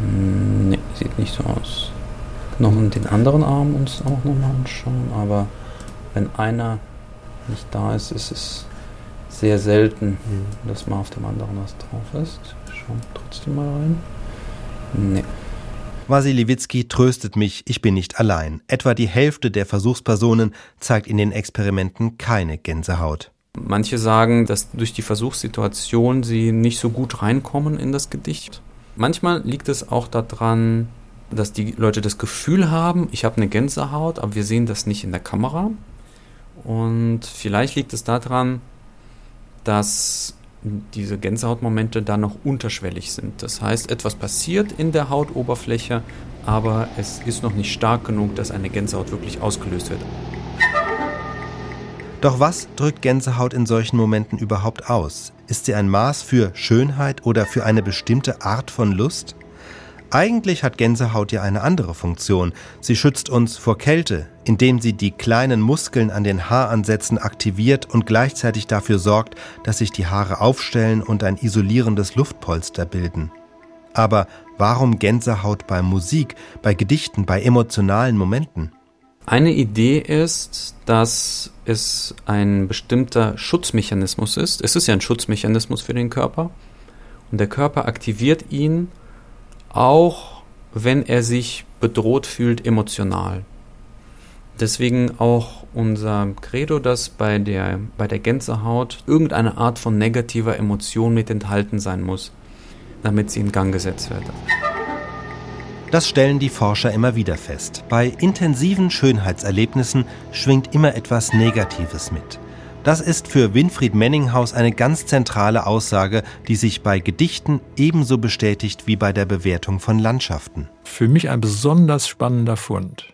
Hm, ne, sieht nicht so aus. Noch den anderen Arm uns auch nochmal anschauen, aber wenn einer nicht da ist, ist es sehr selten, mhm. dass mal auf dem anderen was drauf ist. Schauen trotzdem mal rein. Ne. Wasilewicki tröstet mich, ich bin nicht allein. Etwa die Hälfte der Versuchspersonen zeigt in den Experimenten keine Gänsehaut. Manche sagen, dass durch die Versuchssituation sie nicht so gut reinkommen in das Gedicht. Manchmal liegt es auch daran, dass die Leute das Gefühl haben, ich habe eine Gänsehaut, aber wir sehen das nicht in der Kamera. Und vielleicht liegt es daran, dass diese Gänsehautmomente da noch unterschwellig sind. Das heißt, etwas passiert in der Hautoberfläche, aber es ist noch nicht stark genug, dass eine Gänsehaut wirklich ausgelöst wird. Doch was drückt Gänsehaut in solchen Momenten überhaupt aus? Ist sie ein Maß für Schönheit oder für eine bestimmte Art von Lust? Eigentlich hat Gänsehaut ja eine andere Funktion. Sie schützt uns vor Kälte, indem sie die kleinen Muskeln an den Haaransätzen aktiviert und gleichzeitig dafür sorgt, dass sich die Haare aufstellen und ein isolierendes Luftpolster bilden. Aber warum Gänsehaut bei Musik, bei Gedichten, bei emotionalen Momenten? Eine Idee ist, dass es ein bestimmter Schutzmechanismus ist. Es ist ja ein Schutzmechanismus für den Körper. Und der Körper aktiviert ihn auch wenn er sich bedroht fühlt emotional. Deswegen auch unser Credo, dass bei der, bei der Gänsehaut irgendeine Art von negativer Emotion mit enthalten sein muss, damit sie in Gang gesetzt wird. Das stellen die Forscher immer wieder fest. Bei intensiven Schönheitserlebnissen schwingt immer etwas Negatives mit. Das ist für Winfried Menninghaus eine ganz zentrale Aussage, die sich bei Gedichten ebenso bestätigt wie bei der Bewertung von Landschaften. Für mich ein besonders spannender Fund.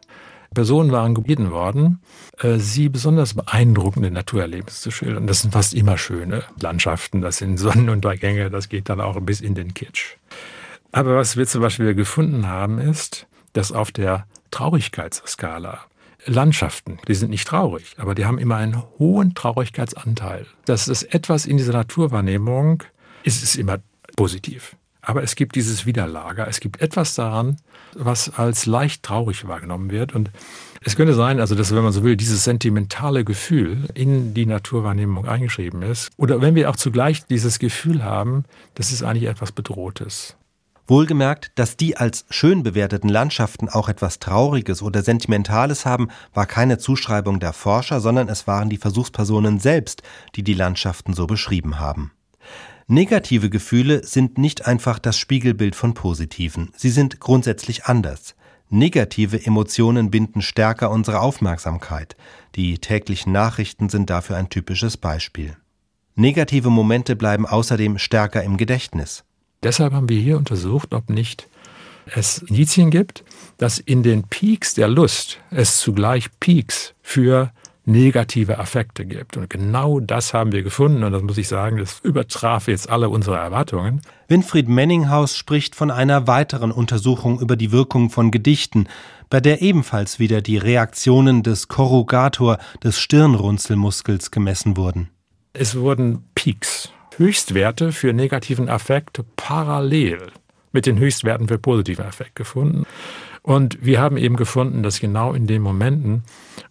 Personen waren gebeten worden, äh, sie besonders beeindruckende Naturerlebnisse zu schildern. Das sind fast immer schöne Landschaften, das sind Sonnenuntergänge, das geht dann auch bis in den Kitsch. Aber was wir zum Beispiel gefunden haben, ist, dass auf der Traurigkeitsskala Landschaften, die sind nicht traurig, aber die haben immer einen hohen Traurigkeitsanteil. Das ist etwas in dieser Naturwahrnehmung, ist es immer positiv. Aber es gibt dieses Widerlager, es gibt etwas daran, was als leicht traurig wahrgenommen wird. Und es könnte sein, also dass, wenn man so will, dieses sentimentale Gefühl in die Naturwahrnehmung eingeschrieben ist. Oder wenn wir auch zugleich dieses Gefühl haben, das ist eigentlich etwas Bedrohtes. Wohlgemerkt, dass die als schön bewerteten Landschaften auch etwas Trauriges oder Sentimentales haben, war keine Zuschreibung der Forscher, sondern es waren die Versuchspersonen selbst, die die Landschaften so beschrieben haben. Negative Gefühle sind nicht einfach das Spiegelbild von positiven, sie sind grundsätzlich anders. Negative Emotionen binden stärker unsere Aufmerksamkeit. Die täglichen Nachrichten sind dafür ein typisches Beispiel. Negative Momente bleiben außerdem stärker im Gedächtnis. Deshalb haben wir hier untersucht, ob nicht es Indizien gibt, dass in den Peaks der Lust es zugleich Peaks für negative Affekte gibt. Und genau das haben wir gefunden und das muss ich sagen, das übertraf jetzt alle unsere Erwartungen. Winfried Menninghaus spricht von einer weiteren Untersuchung über die Wirkung von Gedichten, bei der ebenfalls wieder die Reaktionen des Korrugator des Stirnrunzelmuskels gemessen wurden. Es wurden Peaks, Höchstwerte für negativen Affekt parallel mit den Höchstwerten für positiven Affekt gefunden. Und wir haben eben gefunden, dass genau in den Momenten,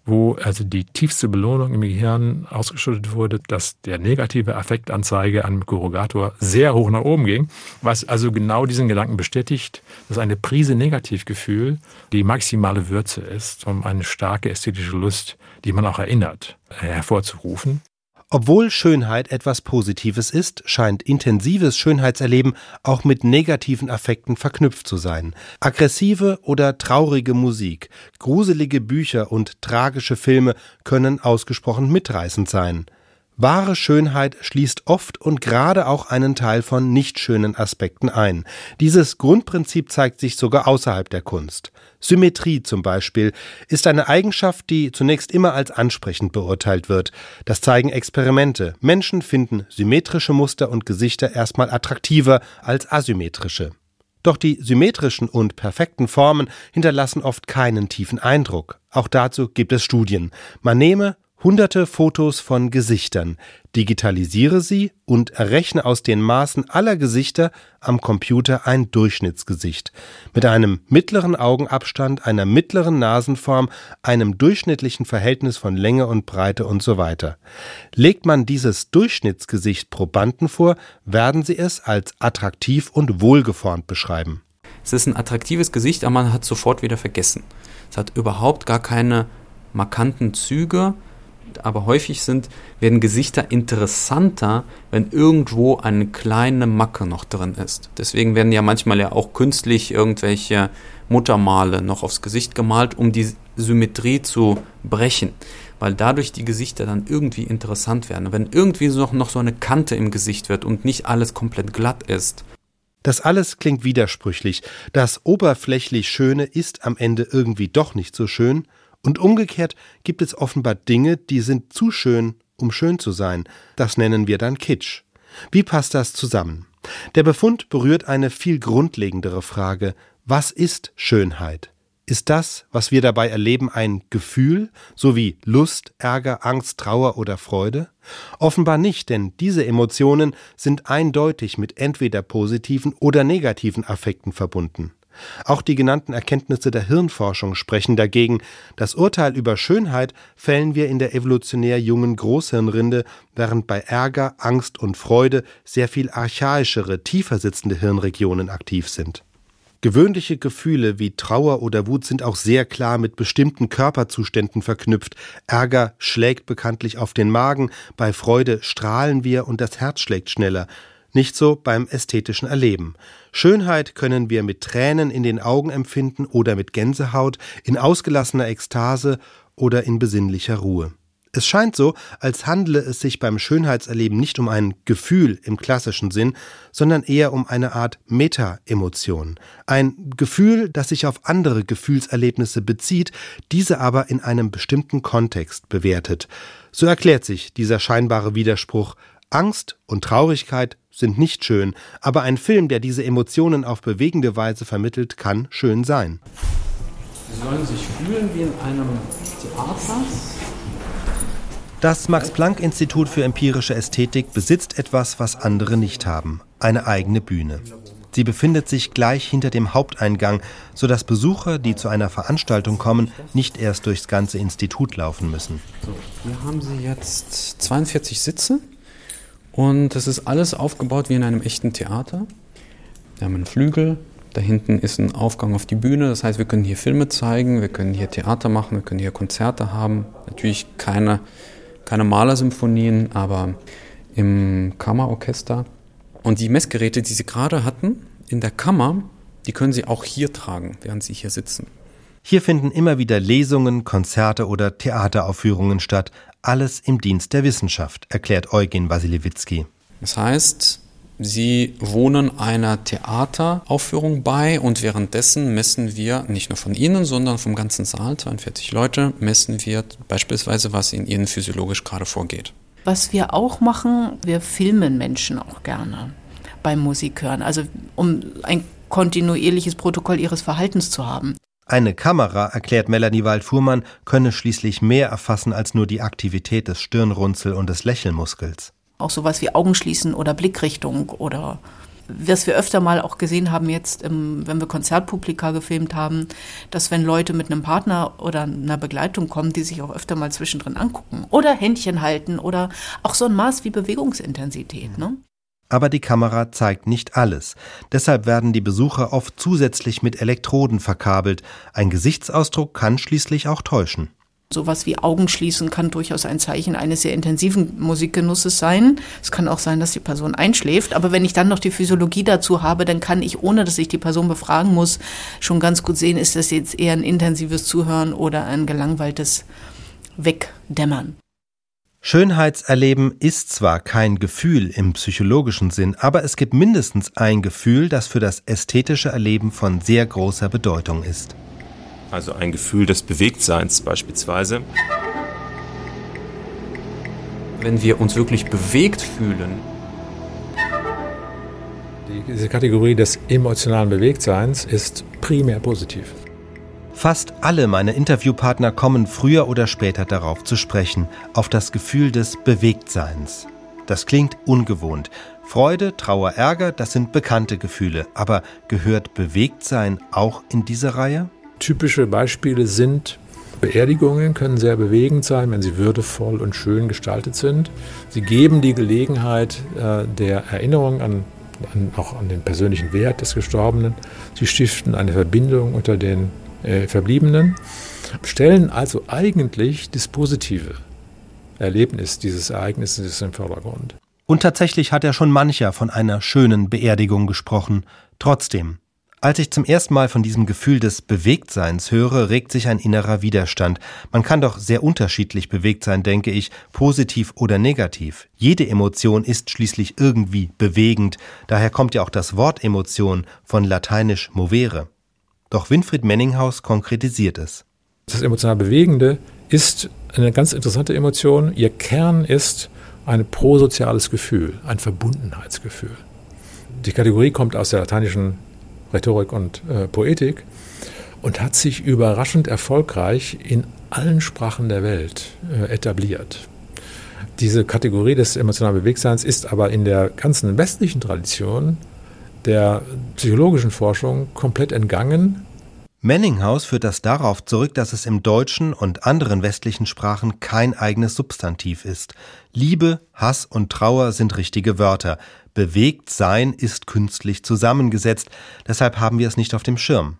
wo also die tiefste Belohnung im Gehirn ausgeschüttet wurde, dass der negative Affektanzeige an Korrugator sehr hoch nach oben ging, was also genau diesen Gedanken bestätigt, dass eine Prise Negativgefühl die maximale Würze ist, um eine starke ästhetische Lust, die man auch erinnert, hervorzurufen. Obwohl Schönheit etwas Positives ist, scheint intensives Schönheitserleben auch mit negativen Affekten verknüpft zu sein. Aggressive oder traurige Musik, gruselige Bücher und tragische Filme können ausgesprochen mitreißend sein. Wahre Schönheit schließt oft und gerade auch einen Teil von nicht schönen Aspekten ein. Dieses Grundprinzip zeigt sich sogar außerhalb der Kunst. Symmetrie zum Beispiel ist eine Eigenschaft, die zunächst immer als ansprechend beurteilt wird. Das zeigen Experimente. Menschen finden symmetrische Muster und Gesichter erstmal attraktiver als asymmetrische. Doch die symmetrischen und perfekten Formen hinterlassen oft keinen tiefen Eindruck. Auch dazu gibt es Studien. Man nehme hunderte Fotos von Gesichtern, digitalisiere sie und errechne aus den Maßen aller Gesichter am Computer ein Durchschnittsgesicht mit einem mittleren Augenabstand, einer mittleren Nasenform, einem durchschnittlichen Verhältnis von Länge und Breite und so weiter. Legt man dieses Durchschnittsgesicht Probanden vor, werden sie es als attraktiv und wohlgeformt beschreiben. Es ist ein attraktives Gesicht, aber man hat sofort wieder vergessen. Es hat überhaupt gar keine markanten Züge, aber häufig sind, werden Gesichter interessanter, wenn irgendwo eine kleine Macke noch drin ist. Deswegen werden ja manchmal ja auch künstlich irgendwelche Muttermale noch aufs Gesicht gemalt, um die Symmetrie zu brechen, weil dadurch die Gesichter dann irgendwie interessant werden. wenn irgendwie noch, noch so eine Kante im Gesicht wird und nicht alles komplett glatt ist, das alles klingt widersprüchlich. Das oberflächlich Schöne ist am Ende irgendwie doch nicht so schön, und umgekehrt gibt es offenbar Dinge, die sind zu schön, um schön zu sein. Das nennen wir dann Kitsch. Wie passt das zusammen? Der Befund berührt eine viel grundlegendere Frage. Was ist Schönheit? Ist das, was wir dabei erleben, ein Gefühl, so wie Lust, Ärger, Angst, Trauer oder Freude? Offenbar nicht, denn diese Emotionen sind eindeutig mit entweder positiven oder negativen Affekten verbunden. Auch die genannten Erkenntnisse der Hirnforschung sprechen dagegen. Das Urteil über Schönheit fällen wir in der evolutionär jungen Großhirnrinde, während bei Ärger, Angst und Freude sehr viel archaischere, tiefer sitzende Hirnregionen aktiv sind. Gewöhnliche Gefühle wie Trauer oder Wut sind auch sehr klar mit bestimmten Körperzuständen verknüpft. Ärger schlägt bekanntlich auf den Magen, bei Freude strahlen wir und das Herz schlägt schneller. Nicht so beim ästhetischen Erleben. Schönheit können wir mit Tränen in den Augen empfinden oder mit Gänsehaut, in ausgelassener Ekstase oder in besinnlicher Ruhe. Es scheint so, als handle es sich beim Schönheitserleben nicht um ein Gefühl im klassischen Sinn, sondern eher um eine Art Meta-Emotion. Ein Gefühl, das sich auf andere Gefühlserlebnisse bezieht, diese aber in einem bestimmten Kontext bewertet. So erklärt sich dieser scheinbare Widerspruch Angst und Traurigkeit sind nicht schön, aber ein Film, der diese Emotionen auf bewegende Weise vermittelt, kann schön sein. Sie sollen sich fühlen wie in einem Theater. Das Max-Planck-Institut für empirische Ästhetik besitzt etwas, was andere nicht haben: eine eigene Bühne. Sie befindet sich gleich hinter dem Haupteingang, sodass Besucher, die zu einer Veranstaltung kommen, nicht erst durchs ganze Institut laufen müssen. So, hier haben Sie jetzt 42 Sitze. Und das ist alles aufgebaut wie in einem echten Theater. Wir haben einen Flügel, da hinten ist ein Aufgang auf die Bühne. Das heißt, wir können hier Filme zeigen, wir können hier Theater machen, wir können hier Konzerte haben. Natürlich keine, keine Malersymphonien, aber im Kammerorchester. Und die Messgeräte, die Sie gerade hatten, in der Kammer, die können Sie auch hier tragen, während Sie hier sitzen. Hier finden immer wieder Lesungen, Konzerte oder Theateraufführungen statt, alles im Dienst der Wissenschaft, erklärt Eugen Wasiliewicki. Das heißt, Sie wohnen einer Theateraufführung bei und währenddessen messen wir nicht nur von Ihnen, sondern vom ganzen Saal, 42 Leute, messen wir beispielsweise, was in Ihnen physiologisch gerade vorgeht. Was wir auch machen, wir filmen Menschen auch gerne beim Musikhören, also um ein kontinuierliches Protokoll ihres Verhaltens zu haben. Eine Kamera, erklärt Melanie Wald-Fuhrmann, könne schließlich mehr erfassen als nur die Aktivität des Stirnrunzel- und des Lächelmuskels. Auch sowas wie Augenschließen oder Blickrichtung oder was wir öfter mal auch gesehen haben jetzt, wenn wir Konzertpublika gefilmt haben, dass wenn Leute mit einem Partner oder einer Begleitung kommen, die sich auch öfter mal zwischendrin angucken oder Händchen halten oder auch so ein Maß wie Bewegungsintensität. Ne? Aber die Kamera zeigt nicht alles. Deshalb werden die Besucher oft zusätzlich mit Elektroden verkabelt. Ein Gesichtsausdruck kann schließlich auch täuschen. Sowas wie Augenschließen kann durchaus ein Zeichen eines sehr intensiven Musikgenusses sein. Es kann auch sein, dass die Person einschläft. Aber wenn ich dann noch die Physiologie dazu habe, dann kann ich, ohne dass ich die Person befragen muss, schon ganz gut sehen, ist das jetzt eher ein intensives Zuhören oder ein gelangweiltes Wegdämmern. Schönheitserleben ist zwar kein Gefühl im psychologischen Sinn, aber es gibt mindestens ein Gefühl, das für das ästhetische Erleben von sehr großer Bedeutung ist. Also ein Gefühl des Bewegtseins beispielsweise. Wenn wir uns wirklich bewegt fühlen. Diese Kategorie des emotionalen Bewegtseins ist primär positiv. Fast alle meine Interviewpartner kommen früher oder später darauf zu sprechen, auf das Gefühl des Bewegtseins. Das klingt ungewohnt. Freude, Trauer, Ärger, das sind bekannte Gefühle. Aber gehört Bewegtsein auch in diese Reihe? Typische Beispiele sind Beerdigungen können sehr bewegend sein, wenn sie würdevoll und schön gestaltet sind. Sie geben die Gelegenheit äh, der Erinnerung an, an, auch an den persönlichen Wert des Gestorbenen. Sie stiften eine Verbindung unter den äh, Verbliebenen, stellen also eigentlich das positive Erlebnis dieses Ereignisses im Vordergrund. Und tatsächlich hat er schon mancher von einer schönen Beerdigung gesprochen. Trotzdem, als ich zum ersten Mal von diesem Gefühl des Bewegtseins höre, regt sich ein innerer Widerstand. Man kann doch sehr unterschiedlich bewegt sein, denke ich, positiv oder negativ. Jede Emotion ist schließlich irgendwie bewegend. Daher kommt ja auch das Wort Emotion von lateinisch movere. Doch Winfried Menninghaus konkretisiert es. Das emotional Bewegende ist eine ganz interessante Emotion. Ihr Kern ist ein prosoziales Gefühl, ein Verbundenheitsgefühl. Die Kategorie kommt aus der lateinischen Rhetorik und äh, Poetik und hat sich überraschend erfolgreich in allen Sprachen der Welt äh, etabliert. Diese Kategorie des emotionalen Bewegtseins ist aber in der ganzen westlichen Tradition der psychologischen Forschung komplett entgangen. Menninghaus führt das darauf zurück, dass es im Deutschen und anderen westlichen Sprachen kein eigenes Substantiv ist. Liebe, Hass und Trauer sind richtige Wörter. Bewegt sein ist künstlich zusammengesetzt, deshalb haben wir es nicht auf dem Schirm.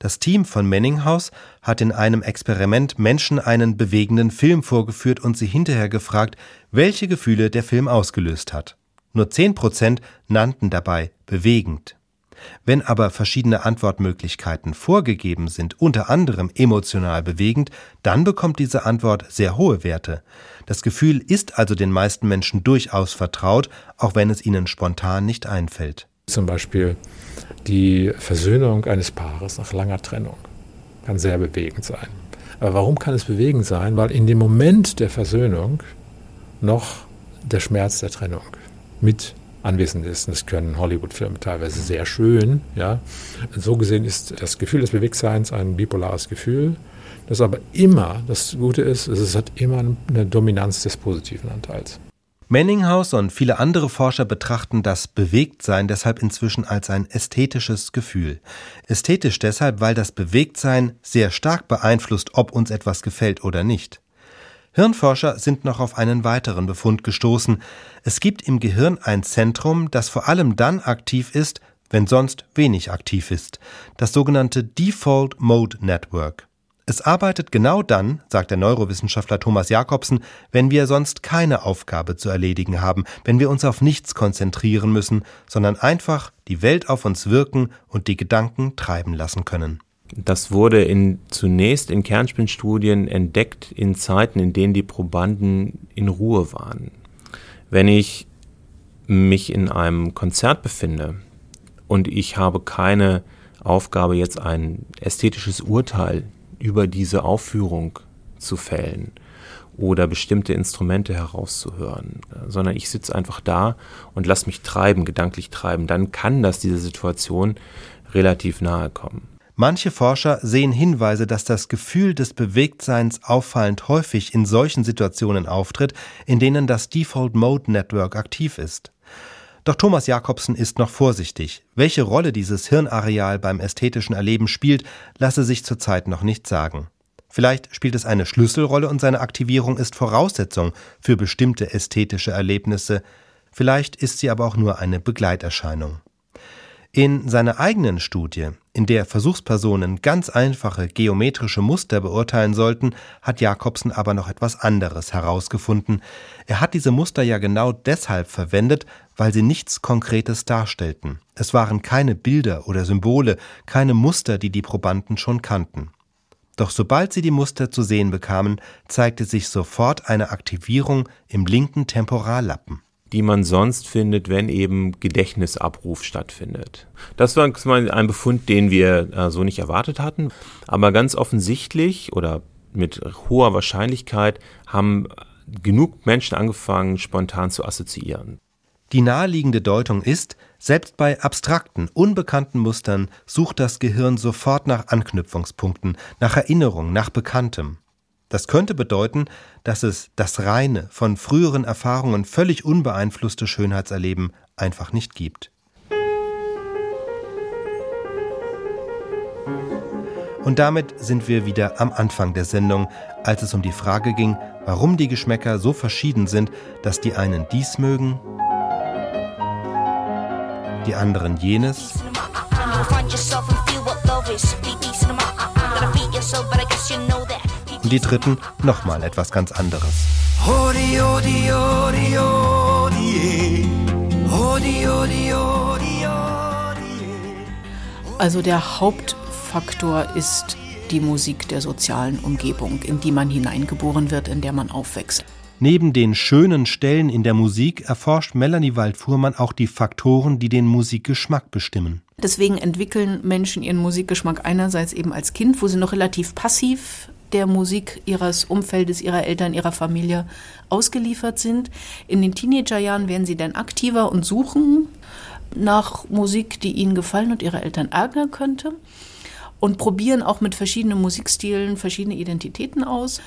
Das Team von Menninghaus hat in einem Experiment Menschen einen bewegenden Film vorgeführt und sie hinterher gefragt, welche Gefühle der Film ausgelöst hat. Nur 10 Prozent nannten dabei bewegend. Wenn aber verschiedene Antwortmöglichkeiten vorgegeben sind, unter anderem emotional bewegend, dann bekommt diese Antwort sehr hohe Werte. Das Gefühl ist also den meisten Menschen durchaus vertraut, auch wenn es ihnen spontan nicht einfällt. Zum Beispiel die Versöhnung eines Paares nach langer Trennung kann sehr bewegend sein. Aber warum kann es bewegend sein? Weil in dem Moment der Versöhnung noch der Schmerz der Trennung mit anwesend ist. Das können Hollywood-Filme teilweise sehr schön. Ja. So gesehen ist das Gefühl des Bewegtseins ein bipolares Gefühl, das aber immer, das Gute ist, es hat immer eine Dominanz des positiven Anteils. Menninghaus und viele andere Forscher betrachten das Bewegtsein deshalb inzwischen als ein ästhetisches Gefühl. Ästhetisch deshalb, weil das Bewegtsein sehr stark beeinflusst, ob uns etwas gefällt oder nicht. Hirnforscher sind noch auf einen weiteren Befund gestoßen. Es gibt im Gehirn ein Zentrum, das vor allem dann aktiv ist, wenn sonst wenig aktiv ist, das sogenannte Default Mode Network. Es arbeitet genau dann, sagt der Neurowissenschaftler Thomas Jakobsen, wenn wir sonst keine Aufgabe zu erledigen haben, wenn wir uns auf nichts konzentrieren müssen, sondern einfach die Welt auf uns wirken und die Gedanken treiben lassen können. Das wurde in, zunächst in Kernspinstudien entdeckt in Zeiten, in denen die Probanden in Ruhe waren. Wenn ich mich in einem Konzert befinde und ich habe keine Aufgabe, jetzt ein ästhetisches Urteil über diese Aufführung zu fällen oder bestimmte Instrumente herauszuhören, sondern ich sitze einfach da und lasse mich treiben, gedanklich treiben, dann kann das dieser Situation relativ nahe kommen. Manche Forscher sehen Hinweise, dass das Gefühl des Bewegtseins auffallend häufig in solchen Situationen auftritt, in denen das Default Mode Network aktiv ist. Doch Thomas Jakobsen ist noch vorsichtig. Welche Rolle dieses Hirnareal beim ästhetischen Erleben spielt, lasse sich zurzeit noch nicht sagen. Vielleicht spielt es eine Schlüsselrolle und seine Aktivierung ist Voraussetzung für bestimmte ästhetische Erlebnisse. Vielleicht ist sie aber auch nur eine Begleiterscheinung. In seiner eigenen Studie, in der Versuchspersonen ganz einfache geometrische Muster beurteilen sollten, hat Jakobsen aber noch etwas anderes herausgefunden. Er hat diese Muster ja genau deshalb verwendet, weil sie nichts Konkretes darstellten. Es waren keine Bilder oder Symbole, keine Muster, die die Probanden schon kannten. Doch sobald sie die Muster zu sehen bekamen, zeigte sich sofort eine Aktivierung im linken Temporallappen die man sonst findet, wenn eben Gedächtnisabruf stattfindet. Das war ein Befund, den wir äh, so nicht erwartet hatten, aber ganz offensichtlich oder mit hoher Wahrscheinlichkeit haben genug Menschen angefangen, spontan zu assoziieren. Die naheliegende Deutung ist, selbst bei abstrakten, unbekannten Mustern sucht das Gehirn sofort nach Anknüpfungspunkten, nach Erinnerung, nach Bekanntem. Das könnte bedeuten, dass es das reine, von früheren Erfahrungen völlig unbeeinflusste Schönheitserleben einfach nicht gibt. Und damit sind wir wieder am Anfang der Sendung, als es um die Frage ging, warum die Geschmäcker so verschieden sind, dass die einen dies mögen die anderen jenes. Und die dritten nochmal etwas ganz anderes. Also der Hauptfaktor ist die Musik der sozialen Umgebung, in die man hineingeboren wird, in der man aufwächst. Neben den schönen Stellen in der Musik erforscht Melanie Waldfuhrmann auch die Faktoren, die den Musikgeschmack bestimmen. Deswegen entwickeln Menschen ihren Musikgeschmack einerseits eben als Kind, wo sie noch relativ passiv der Musik ihres Umfeldes, ihrer Eltern, ihrer Familie ausgeliefert sind. In den Teenagerjahren werden sie dann aktiver und suchen nach Musik, die ihnen gefallen und ihre Eltern ärgern könnte und probieren auch mit verschiedenen Musikstilen verschiedene Identitäten aus.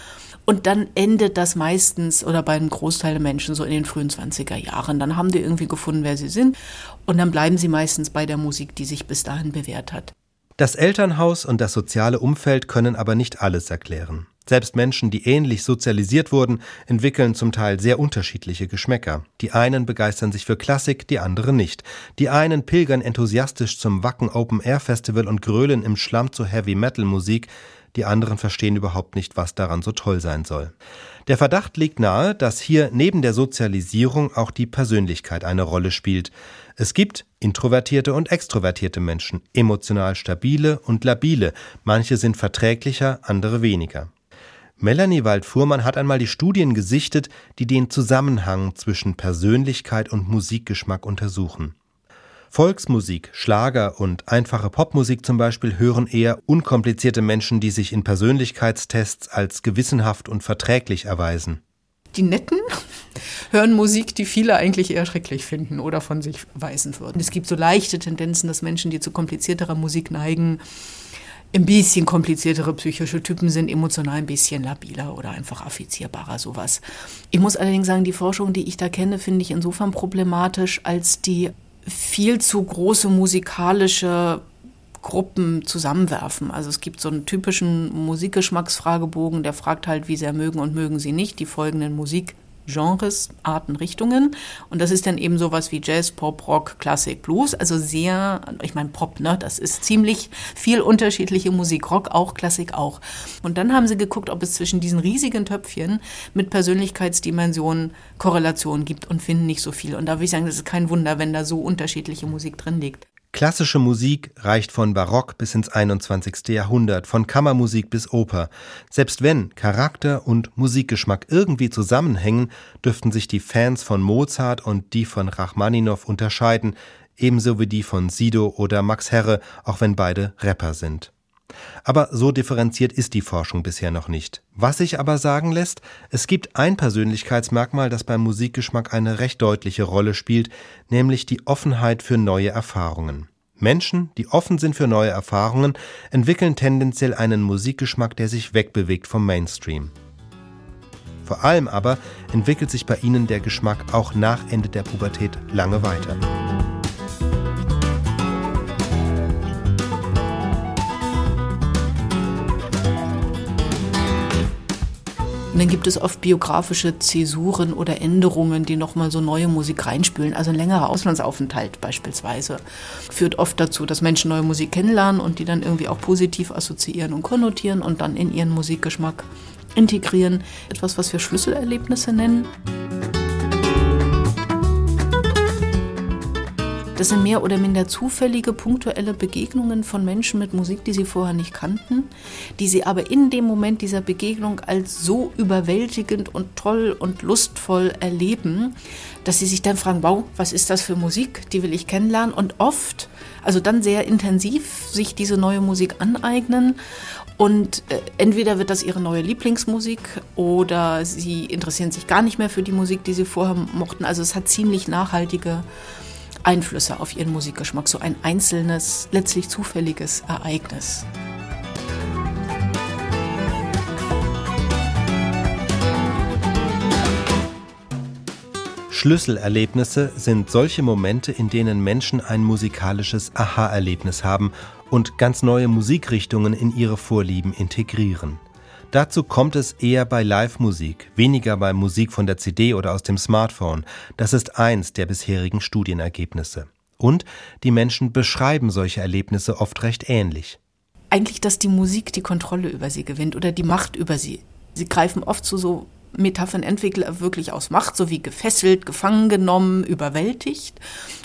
Und dann endet das meistens oder bei einem Großteil der Menschen so in den frühen 20er Jahren. Dann haben die irgendwie gefunden, wer sie sind. Und dann bleiben sie meistens bei der Musik, die sich bis dahin bewährt hat. Das Elternhaus und das soziale Umfeld können aber nicht alles erklären. Selbst Menschen, die ähnlich sozialisiert wurden, entwickeln zum Teil sehr unterschiedliche Geschmäcker. Die einen begeistern sich für Klassik, die anderen nicht. Die einen pilgern enthusiastisch zum Wacken Open Air Festival und grölen im Schlamm zu Heavy Metal Musik, die anderen verstehen überhaupt nicht, was daran so toll sein soll. Der Verdacht liegt nahe, dass hier neben der Sozialisierung auch die Persönlichkeit eine Rolle spielt. Es gibt introvertierte und extrovertierte Menschen, emotional stabile und labile, manche sind verträglicher, andere weniger. Melanie Wald-Fuhrmann hat einmal die Studien gesichtet, die den Zusammenhang zwischen Persönlichkeit und Musikgeschmack untersuchen. Volksmusik, Schlager und einfache Popmusik zum Beispiel hören eher unkomplizierte Menschen, die sich in Persönlichkeitstests als gewissenhaft und verträglich erweisen. Die Netten hören Musik, die viele eigentlich eher schrecklich finden oder von sich weisen würden. Es gibt so leichte Tendenzen, dass Menschen, die zu komplizierterer Musik neigen, ein bisschen kompliziertere psychische Typen sind, emotional ein bisschen labiler oder einfach affizierbarer, sowas. Ich muss allerdings sagen, die Forschung, die ich da kenne, finde ich insofern problematisch, als die viel zu große musikalische Gruppen zusammenwerfen. Also es gibt so einen typischen Musikgeschmacksfragebogen, der fragt halt, wie sehr mögen und mögen sie nicht die folgenden Musik Genres, Arten, Richtungen. Und das ist dann eben sowas wie Jazz, Pop, Rock, Klassik, Blues. Also sehr, ich meine Pop, ne, das ist ziemlich viel unterschiedliche Musik. Rock auch, Klassik auch. Und dann haben sie geguckt, ob es zwischen diesen riesigen Töpfchen mit Persönlichkeitsdimensionen Korrelationen gibt und finden nicht so viel. Und da würde ich sagen, das ist kein Wunder, wenn da so unterschiedliche Musik drin liegt. Klassische Musik reicht von Barock bis ins 21. Jahrhundert, von Kammermusik bis Oper. Selbst wenn Charakter und Musikgeschmack irgendwie zusammenhängen, dürften sich die Fans von Mozart und die von Rachmaninow unterscheiden, ebenso wie die von Sido oder Max Herre, auch wenn beide Rapper sind. Aber so differenziert ist die Forschung bisher noch nicht. Was sich aber sagen lässt, es gibt ein Persönlichkeitsmerkmal, das beim Musikgeschmack eine recht deutliche Rolle spielt, nämlich die Offenheit für neue Erfahrungen. Menschen, die offen sind für neue Erfahrungen, entwickeln tendenziell einen Musikgeschmack, der sich wegbewegt vom Mainstream. Vor allem aber entwickelt sich bei ihnen der Geschmack auch nach Ende der Pubertät lange weiter. Und dann gibt es oft biografische Zäsuren oder Änderungen, die nochmal so neue Musik reinspülen. Also ein längerer Auslandsaufenthalt beispielsweise führt oft dazu, dass Menschen neue Musik kennenlernen und die dann irgendwie auch positiv assoziieren und konnotieren und dann in ihren Musikgeschmack integrieren. Etwas, was wir Schlüsselerlebnisse nennen. Das sind mehr oder minder zufällige, punktuelle Begegnungen von Menschen mit Musik, die sie vorher nicht kannten, die sie aber in dem Moment dieser Begegnung als so überwältigend und toll und lustvoll erleben, dass sie sich dann fragen, wow, was ist das für Musik, die will ich kennenlernen. Und oft, also dann sehr intensiv sich diese neue Musik aneignen. Und äh, entweder wird das ihre neue Lieblingsmusik oder sie interessieren sich gar nicht mehr für die Musik, die sie vorher mochten. Also es hat ziemlich nachhaltige Einflüsse auf ihren Musikgeschmack, so ein einzelnes, letztlich zufälliges Ereignis. Schlüsselerlebnisse sind solche Momente, in denen Menschen ein musikalisches Aha-Erlebnis haben und ganz neue Musikrichtungen in ihre Vorlieben integrieren. Dazu kommt es eher bei Live-Musik, weniger bei Musik von der CD oder aus dem Smartphone. Das ist eins der bisherigen Studienergebnisse. Und die Menschen beschreiben solche Erlebnisse oft recht ähnlich. Eigentlich, dass die Musik die Kontrolle über sie gewinnt oder die Macht über sie. Sie greifen oft zu so Metaphern entwickle wirklich aus Macht, so wie gefesselt, gefangen genommen, überwältigt,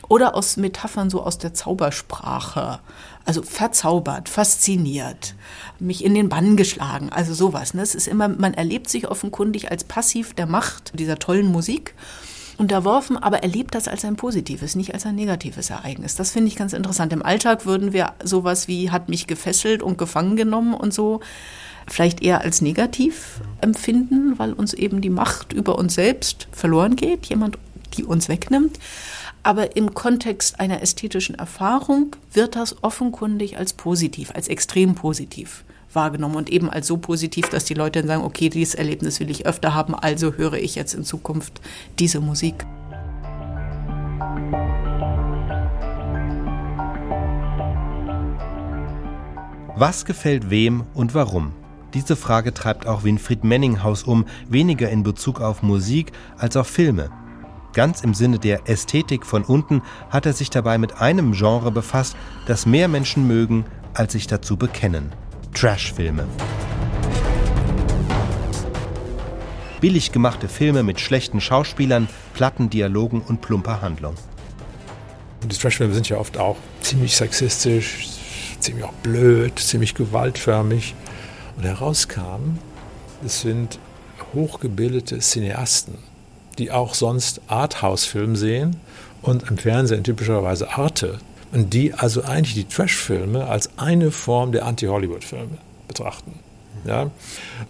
oder aus Metaphern so aus der Zaubersprache, also verzaubert, fasziniert, mich in den Bann geschlagen, also sowas. Ne? Es ist immer, man erlebt sich offenkundig als passiv der Macht dieser tollen Musik unterworfen, aber erlebt das als ein positives, nicht als ein negatives Ereignis. Das finde ich ganz interessant. Im Alltag würden wir sowas wie hat mich gefesselt und gefangen genommen und so vielleicht eher als negativ empfinden, weil uns eben die Macht über uns selbst verloren geht, jemand, die uns wegnimmt. Aber im Kontext einer ästhetischen Erfahrung wird das offenkundig als positiv, als extrem positiv wahrgenommen und eben als so positiv, dass die Leute dann sagen, okay, dieses Erlebnis will ich öfter haben, also höre ich jetzt in Zukunft diese Musik. Was gefällt wem und warum? Diese Frage treibt auch Winfried Menninghaus um, weniger in Bezug auf Musik als auf Filme. Ganz im Sinne der Ästhetik von unten hat er sich dabei mit einem Genre befasst, das mehr Menschen mögen, als sich dazu bekennen. Trash-Filme. Billig gemachte Filme mit schlechten Schauspielern, platten Dialogen und plumper Handlung. Die Trash-Filme sind ja oft auch ziemlich sexistisch, ziemlich auch blöd, ziemlich gewaltförmig. Und herauskam, es sind hochgebildete Cineasten, die auch sonst Arthouse-Film sehen und im Fernsehen typischerweise Arte. Und die also eigentlich die Trash-Filme als eine Form der Anti-Hollywood-Filme betrachten. Ja,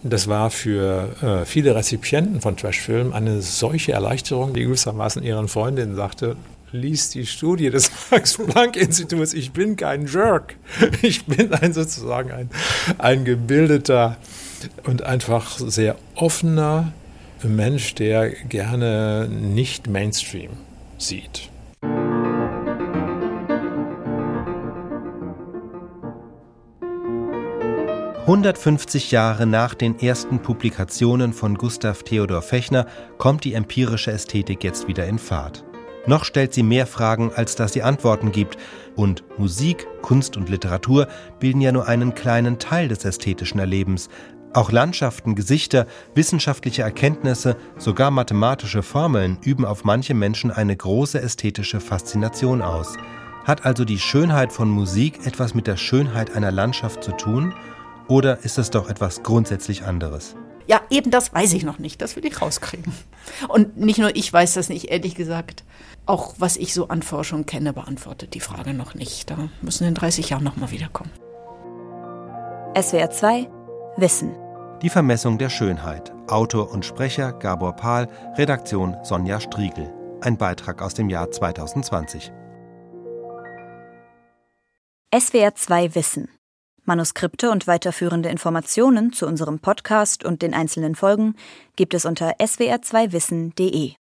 das war für äh, viele Rezipienten von Trash-Filmen eine solche Erleichterung, die gewissermaßen ihren Freundinnen sagte, liest die Studie des *laughs* Max-Planck-Instituts. Ich bin kein Jerk. Ich bin ein sozusagen ein, ein gebildeter und einfach sehr offener Mensch, der gerne nicht Mainstream sieht. »150 Jahre nach den ersten Publikationen von Gustav Theodor Fechner kommt die empirische Ästhetik jetzt wieder in Fahrt. Noch stellt sie mehr Fragen, als dass sie Antworten gibt. Und Musik, Kunst und Literatur bilden ja nur einen kleinen Teil des ästhetischen Erlebens. Auch Landschaften, Gesichter, wissenschaftliche Erkenntnisse, sogar mathematische Formeln üben auf manche Menschen eine große ästhetische Faszination aus. Hat also die Schönheit von Musik etwas mit der Schönheit einer Landschaft zu tun? Oder ist es doch etwas grundsätzlich anderes? Ja, eben das weiß ich noch nicht. Das will ich rauskriegen. Und nicht nur ich weiß das nicht, ehrlich gesagt. Auch was ich so an Forschung kenne, beantwortet die Frage noch nicht. Da müssen in 30 Jahren nochmal wiederkommen. SWR 2 Wissen. Die Vermessung der Schönheit. Autor und Sprecher Gabor Pahl, Redaktion Sonja Striegel. Ein Beitrag aus dem Jahr 2020. SWR 2 Wissen. Manuskripte und weiterführende Informationen zu unserem Podcast und den einzelnen Folgen gibt es unter swr2wissen.de.